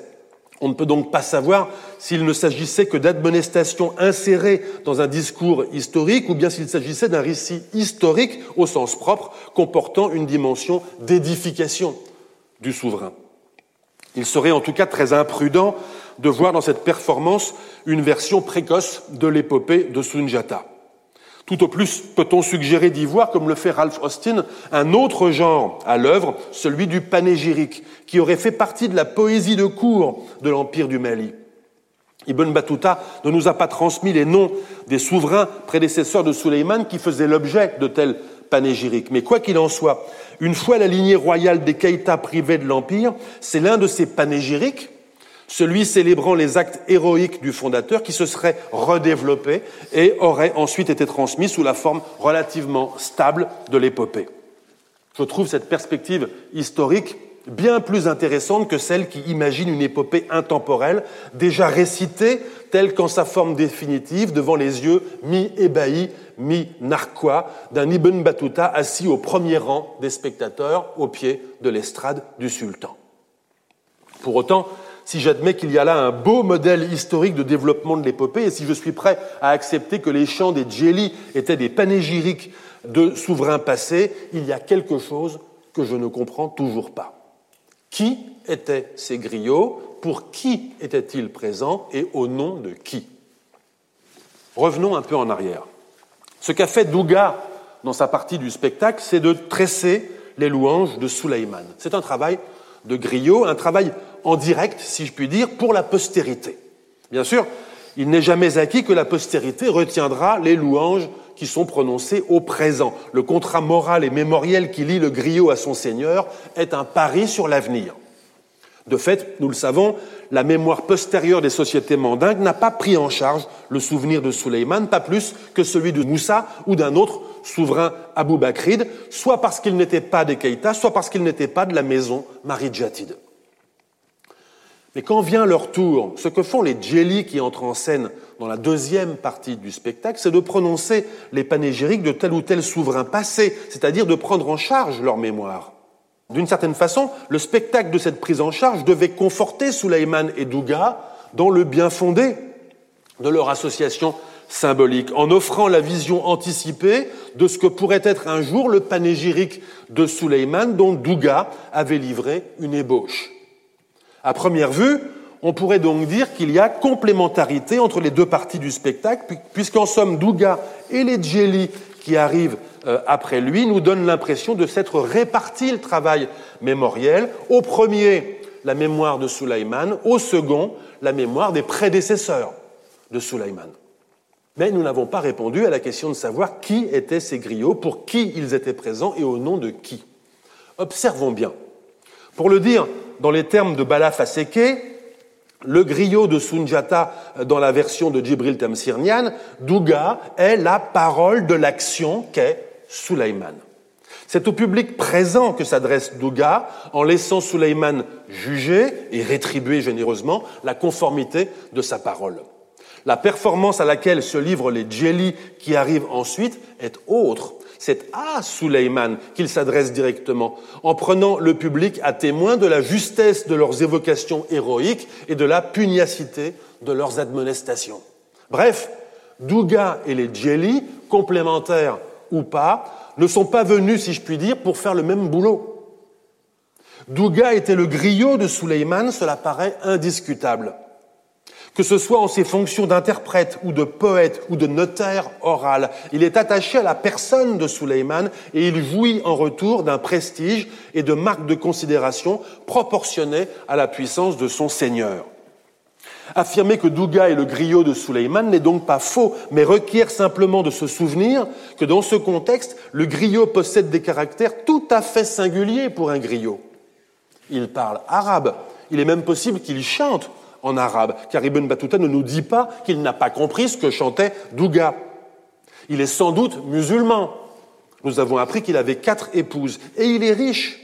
On ne peut donc pas savoir s'il ne s'agissait que d'admonestations insérées dans un discours historique ou bien s'il s'agissait d'un récit historique au sens propre comportant une dimension d'édification du souverain. Il serait en tout cas très imprudent de voir dans cette performance une version précoce de l'épopée de Sunjata. Tout au plus peut-on suggérer d'y voir, comme le fait Ralph Austin, un autre genre à l'œuvre, celui du panégyrique, qui aurait fait partie de la poésie de cour de l'Empire du Mali. Ibn Battuta ne nous a pas transmis les noms des souverains prédécesseurs de Suleiman qui faisaient l'objet de tels panégyriques. Mais quoi qu'il en soit, une fois la lignée royale des Keïta privée de l'Empire, c'est l'un de ces panégyriques celui célébrant les actes héroïques du fondateur qui se serait redéveloppé et aurait ensuite été transmis sous la forme relativement stable de l'épopée. Je trouve cette perspective historique bien plus intéressante que celle qui imagine une épopée intemporelle, déjà récitée telle qu'en sa forme définitive devant les yeux mi-ébahis, mi-narquois d'un Ibn Battuta assis au premier rang des spectateurs au pied de l'estrade du sultan. Pour autant, si j'admets qu'il y a là un beau modèle historique de développement de l'épopée et si je suis prêt à accepter que les chants des Djeli étaient des panégyriques de souverains passés, il y a quelque chose que je ne comprends toujours pas. Qui étaient ces griots? Pour qui étaient-ils présents? Et au nom de qui? Revenons un peu en arrière. Ce qu'a fait Douga dans sa partie du spectacle, c'est de tresser les louanges de Suleiman. C'est un travail de griot, un travail en direct, si je puis dire, pour la postérité. Bien sûr, il n'est jamais acquis que la postérité retiendra les louanges qui sont prononcées au présent. Le contrat moral et mémoriel qui lie le griot à son seigneur est un pari sur l'avenir. De fait, nous le savons, la mémoire postérieure des sociétés mandingues n'a pas pris en charge le souvenir de Suleiman, pas plus que celui de Moussa ou d'un autre souverain Abou Bakrid, soit parce qu'il n'était pas des Keïta, soit parce qu'il n'était pas de la maison Marie-Djatid. Mais quand vient leur tour, ce que font les djeli qui entrent en scène dans la deuxième partie du spectacle, c'est de prononcer les panégyriques de tel ou tel souverain passé, c'est-à-dire de prendre en charge leur mémoire. D'une certaine façon, le spectacle de cette prise en charge devait conforter Suleiman et Douga dans le bien fondé de leur association symbolique, en offrant la vision anticipée de ce que pourrait être un jour le panégyrique de Suleiman dont Douga avait livré une ébauche. À première vue, on pourrait donc dire qu'il y a complémentarité entre les deux parties du spectacle, puisqu'en somme, Douga et les Djeli qui arrivent euh, après lui nous donnent l'impression de s'être réparti le travail mémoriel. Au premier, la mémoire de Sulaiman, au second, la mémoire des prédécesseurs de Sulaiman. Mais nous n'avons pas répondu à la question de savoir qui étaient ces griots, pour qui ils étaient présents et au nom de qui. Observons bien. Pour le dire dans les termes de Bala Faseke, le griot de Sunjata dans la version de Djibril Tamsirnian, Douga est la parole de l'action qu'est Sulaiman. C'est au public présent que s'adresse Douga en laissant Sulaiman juger et rétribuer généreusement la conformité de sa parole. La performance à laquelle se livrent les djeli qui arrivent ensuite est autre c'est à Suleiman qu'il s'adresse directement, en prenant le public à témoin de la justesse de leurs évocations héroïques et de la pugnacité de leurs admonestations. Bref, Douga et les Djeli, complémentaires ou pas, ne sont pas venus, si je puis dire, pour faire le même boulot. Douga était le griot de Suleiman, cela paraît indiscutable que ce soit en ses fonctions d'interprète ou de poète ou de notaire oral. Il est attaché à la personne de Suleiman et il jouit en retour d'un prestige et de marques de considération proportionnées à la puissance de son seigneur. Affirmer que Douga est le griot de Suleiman n'est donc pas faux, mais requiert simplement de se souvenir que dans ce contexte, le griot possède des caractères tout à fait singuliers pour un griot. Il parle arabe, il est même possible qu'il chante, car Ibn Battuta ne nous dit pas qu'il n'a pas compris ce que chantait Douga. Il est sans doute musulman. Nous avons appris qu'il avait quatre épouses et il est riche.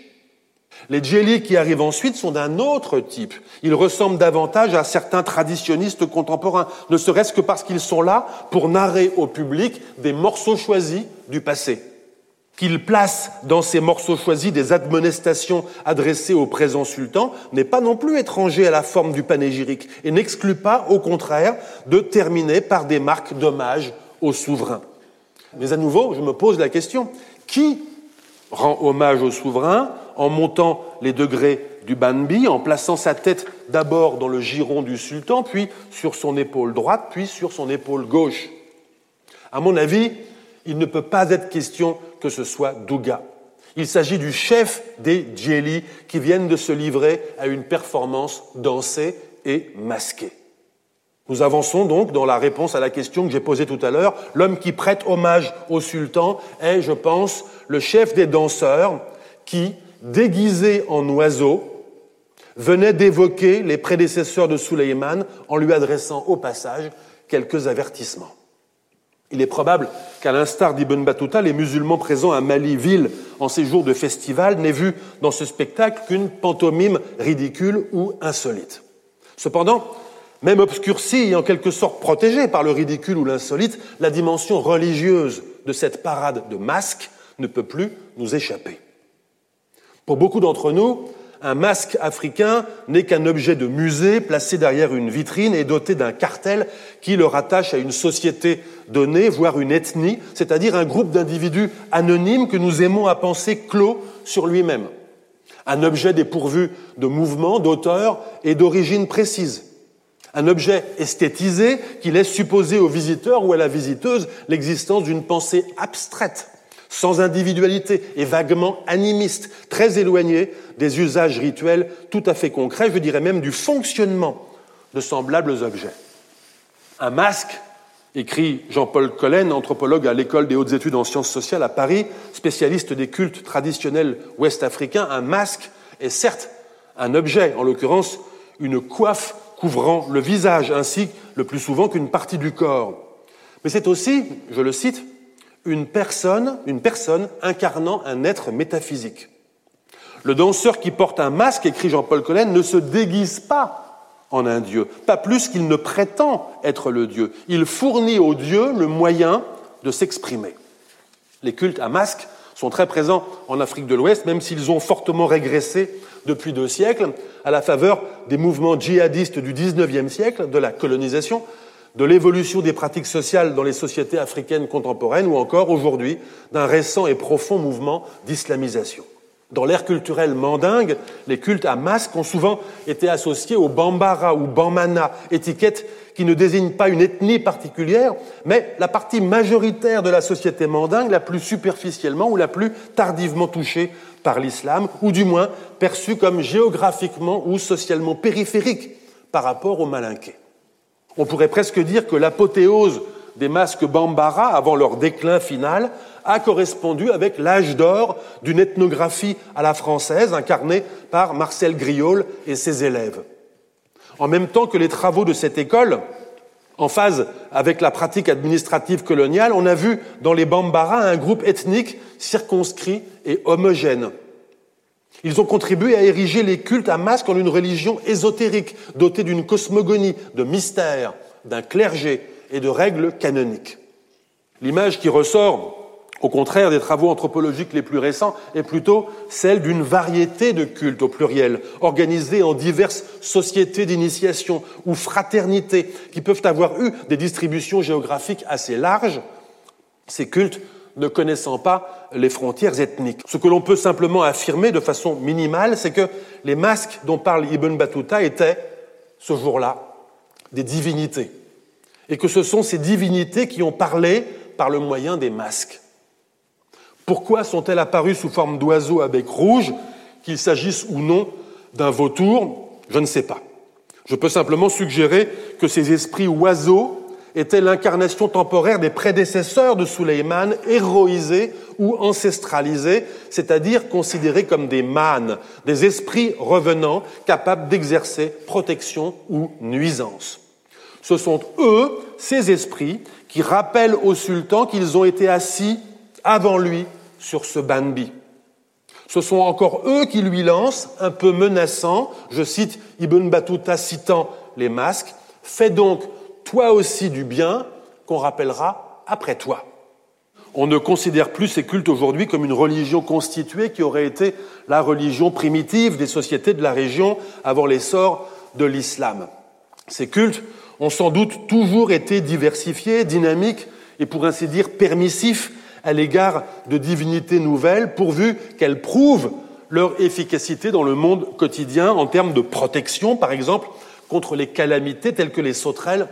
Les djeli qui arrivent ensuite sont d'un autre type. Ils ressemblent davantage à certains traditionnistes contemporains, ne serait-ce que parce qu'ils sont là pour narrer au public des morceaux choisis du passé qu'il place dans ces morceaux choisis des admonestations adressées au présent sultan n'est pas non plus étranger à la forme du panégyrique et n'exclut pas, au contraire, de terminer par des marques d'hommage au souverain. Mais à nouveau, je me pose la question, qui rend hommage au souverain en montant les degrés du banbi, en plaçant sa tête d'abord dans le giron du sultan, puis sur son épaule droite, puis sur son épaule gauche? À mon avis, il ne peut pas être question que ce soit Douga. Il s'agit du chef des Djeli qui viennent de se livrer à une performance dansée et masquée. Nous avançons donc dans la réponse à la question que j'ai posée tout à l'heure. L'homme qui prête hommage au sultan est, je pense, le chef des danseurs qui, déguisé en oiseau, venait d'évoquer les prédécesseurs de Suleiman en lui adressant au passage quelques avertissements. Il est probable qu'à l'instar d'Ibn Battuta, les musulmans présents à Mali-Ville en ces jours de festival n'aient vu dans ce spectacle qu'une pantomime ridicule ou insolite. Cependant, même obscurcie et en quelque sorte protégée par le ridicule ou l'insolite, la dimension religieuse de cette parade de masques ne peut plus nous échapper. Pour beaucoup d'entre nous, un masque africain n'est qu'un objet de musée placé derrière une vitrine et doté d'un cartel qui le rattache à une société donnée, voire une ethnie, c'est-à-dire un groupe d'individus anonymes que nous aimons à penser clos sur lui-même. Un objet dépourvu de mouvement, d'auteur et d'origine précise. Un objet esthétisé qui laisse supposer au visiteur ou à la visiteuse l'existence d'une pensée abstraite sans individualité et vaguement animiste, très éloigné des usages rituels tout à fait concrets, je dirais même du fonctionnement de semblables objets. Un masque, écrit Jean-Paul Collen, anthropologue à l'école des hautes études en sciences sociales à Paris, spécialiste des cultes traditionnels ouest-africains, un masque est certes un objet, en l'occurrence une coiffe couvrant le visage, ainsi le plus souvent qu'une partie du corps. Mais c'est aussi, je le cite, une personne, une personne incarnant un être métaphysique. Le danseur qui porte un masque, écrit Jean-Paul Collen, ne se déguise pas en un dieu, pas plus qu'il ne prétend être le dieu. Il fournit au dieu le moyen de s'exprimer. Les cultes à masque sont très présents en Afrique de l'Ouest, même s'ils ont fortement régressé depuis deux siècles, à la faveur des mouvements djihadistes du XIXe siècle, de la colonisation, de l'évolution des pratiques sociales dans les sociétés africaines contemporaines ou encore aujourd'hui d'un récent et profond mouvement d'islamisation. Dans l'ère culturelle mandingue, les cultes à masques ont souvent été associés au bambara ou bamana, étiquette qui ne désigne pas une ethnie particulière, mais la partie majoritaire de la société mandingue, la plus superficiellement ou la plus tardivement touchée par l'islam, ou du moins perçue comme géographiquement ou socialement périphérique par rapport aux malinqués. On pourrait presque dire que l'apothéose des masques Bambara avant leur déclin final a correspondu avec l'âge d'or d'une ethnographie à la française incarnée par Marcel Griol et ses élèves. En même temps que les travaux de cette école, en phase avec la pratique administrative coloniale, on a vu dans les Bambara un groupe ethnique circonscrit et homogène. Ils ont contribué à ériger les cultes à masque en une religion ésotérique, dotée d'une cosmogonie, de mystères, d'un clergé et de règles canoniques. L'image qui ressort, au contraire des travaux anthropologiques les plus récents, est plutôt celle d'une variété de cultes au pluriel, organisés en diverses sociétés d'initiation ou fraternités, qui peuvent avoir eu des distributions géographiques assez larges. Ces cultes ne connaissant pas les frontières ethniques. Ce que l'on peut simplement affirmer de façon minimale, c'est que les masques dont parle Ibn Battuta étaient, ce jour-là, des divinités. Et que ce sont ces divinités qui ont parlé par le moyen des masques. Pourquoi sont-elles apparues sous forme d'oiseaux à bec rouge, qu'il s'agisse ou non d'un vautour? Je ne sais pas. Je peux simplement suggérer que ces esprits oiseaux était l'incarnation temporaire des prédécesseurs de Suleiman, héroïsés ou ancestralisés, c'est-à-dire considérés comme des mânes, des esprits revenants capables d'exercer protection ou nuisance. Ce sont eux, ces esprits, qui rappellent au sultan qu'ils ont été assis avant lui sur ce banbi. Ce sont encore eux qui lui lancent, un peu menaçant, je cite Ibn Battuta citant les masques, Fais donc toi aussi du bien qu'on rappellera après toi. On ne considère plus ces cultes aujourd'hui comme une religion constituée qui aurait été la religion primitive des sociétés de la région avant l'essor de l'islam. Ces cultes ont sans doute toujours été diversifiés, dynamiques et pour ainsi dire permissifs à l'égard de divinités nouvelles, pourvu qu'elles prouvent leur efficacité dans le monde quotidien en termes de protection, par exemple, contre les calamités telles que les sauterelles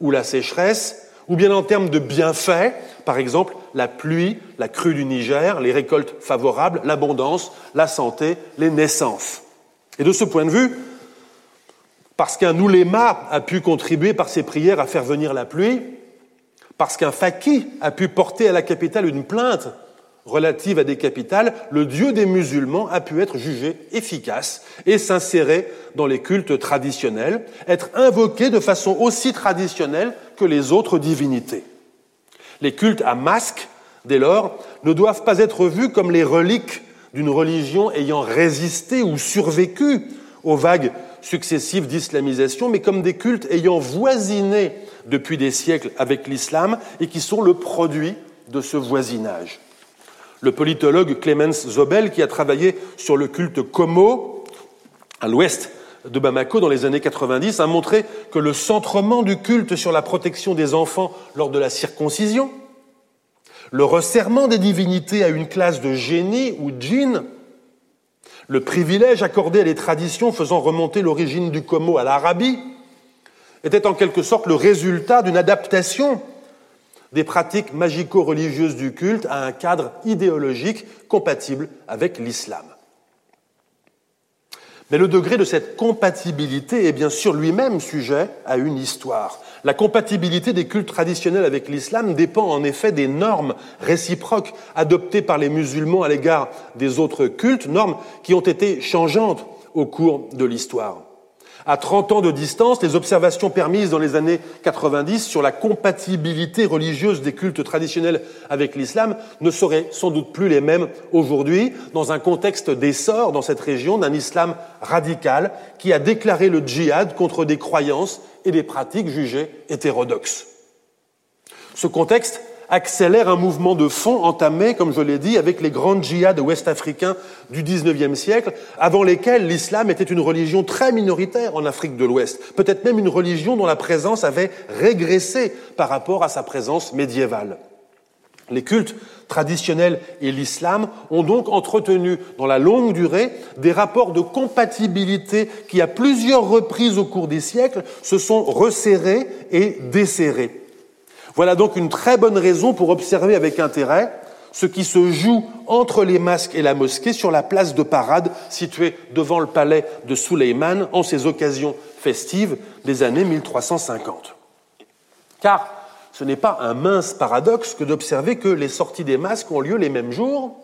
ou la sécheresse, ou bien en termes de bienfaits, par exemple la pluie, la crue du Niger, les récoltes favorables, l'abondance, la santé, les naissances. Et de ce point de vue, parce qu'un ouléma a pu contribuer par ses prières à faire venir la pluie, parce qu'un faqih a pu porter à la capitale une plainte relative à des capitales, le Dieu des musulmans a pu être jugé efficace et s'insérer dans les cultes traditionnels, être invoqué de façon aussi traditionnelle que les autres divinités. Les cultes à masque, dès lors, ne doivent pas être vus comme les reliques d'une religion ayant résisté ou survécu aux vagues successives d'islamisation, mais comme des cultes ayant voisiné depuis des siècles avec l'islam et qui sont le produit de ce voisinage. Le politologue Clemens Zobel, qui a travaillé sur le culte Como, à l'ouest de Bamako dans les années 90 a montré que le centrement du culte sur la protection des enfants lors de la circoncision, le resserrement des divinités à une classe de génie ou djinn, le privilège accordé à des traditions faisant remonter l'origine du Como à l'Arabie, était en quelque sorte le résultat d'une adaptation des pratiques magico-religieuses du culte à un cadre idéologique compatible avec l'islam. Mais le degré de cette compatibilité est bien sûr lui-même sujet à une histoire. La compatibilité des cultes traditionnels avec l'islam dépend en effet des normes réciproques adoptées par les musulmans à l'égard des autres cultes, normes qui ont été changeantes au cours de l'histoire. À 30 ans de distance, les observations permises dans les années 90 sur la compatibilité religieuse des cultes traditionnels avec l'islam ne seraient sans doute plus les mêmes aujourd'hui, dans un contexte d'essor dans cette région d'un islam radical qui a déclaré le djihad contre des croyances et des pratiques jugées hétérodoxes. Ce contexte accélère un mouvement de fond entamé, comme je l'ai dit, avec les grandes djihads ouest-africains du XIXe siècle, avant lesquels l'islam était une religion très minoritaire en Afrique de l'Ouest, peut-être même une religion dont la présence avait régressé par rapport à sa présence médiévale. Les cultes traditionnels et l'islam ont donc entretenu dans la longue durée des rapports de compatibilité qui, à plusieurs reprises au cours des siècles, se sont resserrés et desserrés. Voilà donc une très bonne raison pour observer avec intérêt ce qui se joue entre les masques et la mosquée sur la place de parade située devant le palais de Suleiman en ces occasions festives des années 1350. Car ce n'est pas un mince paradoxe que d'observer que les sorties des masques ont lieu les mêmes jours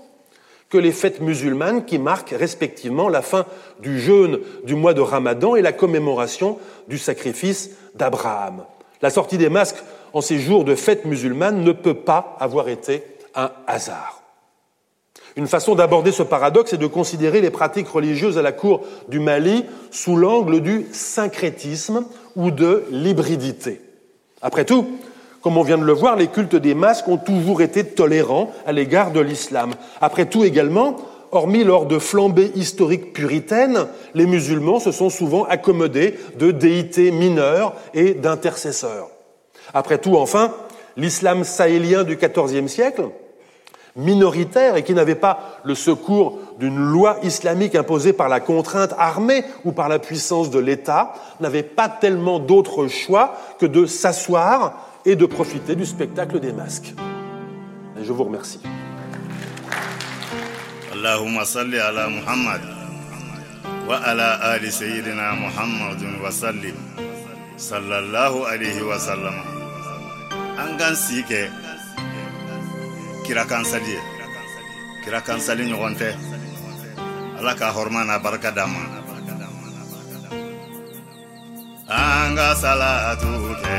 que les fêtes musulmanes qui marquent respectivement la fin du jeûne du mois de Ramadan et la commémoration du sacrifice d'Abraham. La sortie des masques en ces jours de fête musulmane ne peut pas avoir été un hasard. Une façon d'aborder ce paradoxe est de considérer les pratiques religieuses à la cour du Mali sous l'angle du syncrétisme ou de l'hybridité. Après tout, comme on vient de le voir, les cultes des masques ont toujours été tolérants à l'égard de l'islam. Après tout également, hormis lors de flambées historiques puritaines, les musulmans se sont souvent accommodés de déités mineures et d'intercesseurs. Après tout, enfin, l'islam sahélien du XIVe siècle, minoritaire et qui n'avait pas le secours d'une loi islamique imposée par la contrainte armée ou par la puissance de l'État, n'avait pas tellement d'autre choix que de s'asseoir et de profiter du spectacle des masques. Je vous remercie.
An k'an sigi kɛ kira kansali ye. Kira kansali ɲɔgɔn tɛ ala ka hɔrɔma n'a barika ma an ka salatu kɛ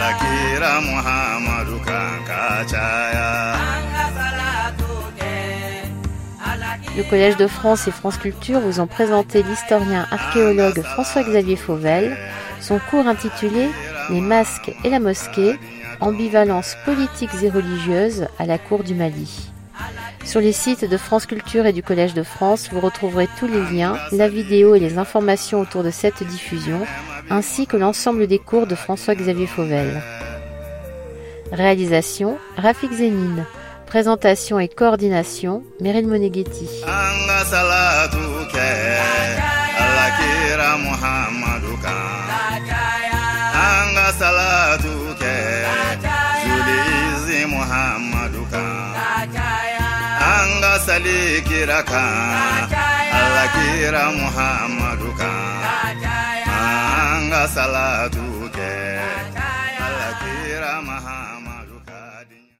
lakira muhamadu kan ka caya
Le Collège de France et France Culture vous ont présenté l'historien archéologue François-Xavier Fauvel, son cours intitulé Les masques et la mosquée, ambivalence politiques et religieuse à la cour du Mali. Sur les sites de France Culture et du Collège de France, vous retrouverez tous les liens, la vidéo et les informations autour de cette diffusion, ainsi que l'ensemble des cours de François-Xavier Fauvel. Réalisation Rafik Zénine. Présentation et coordination Meryl Moneghetti.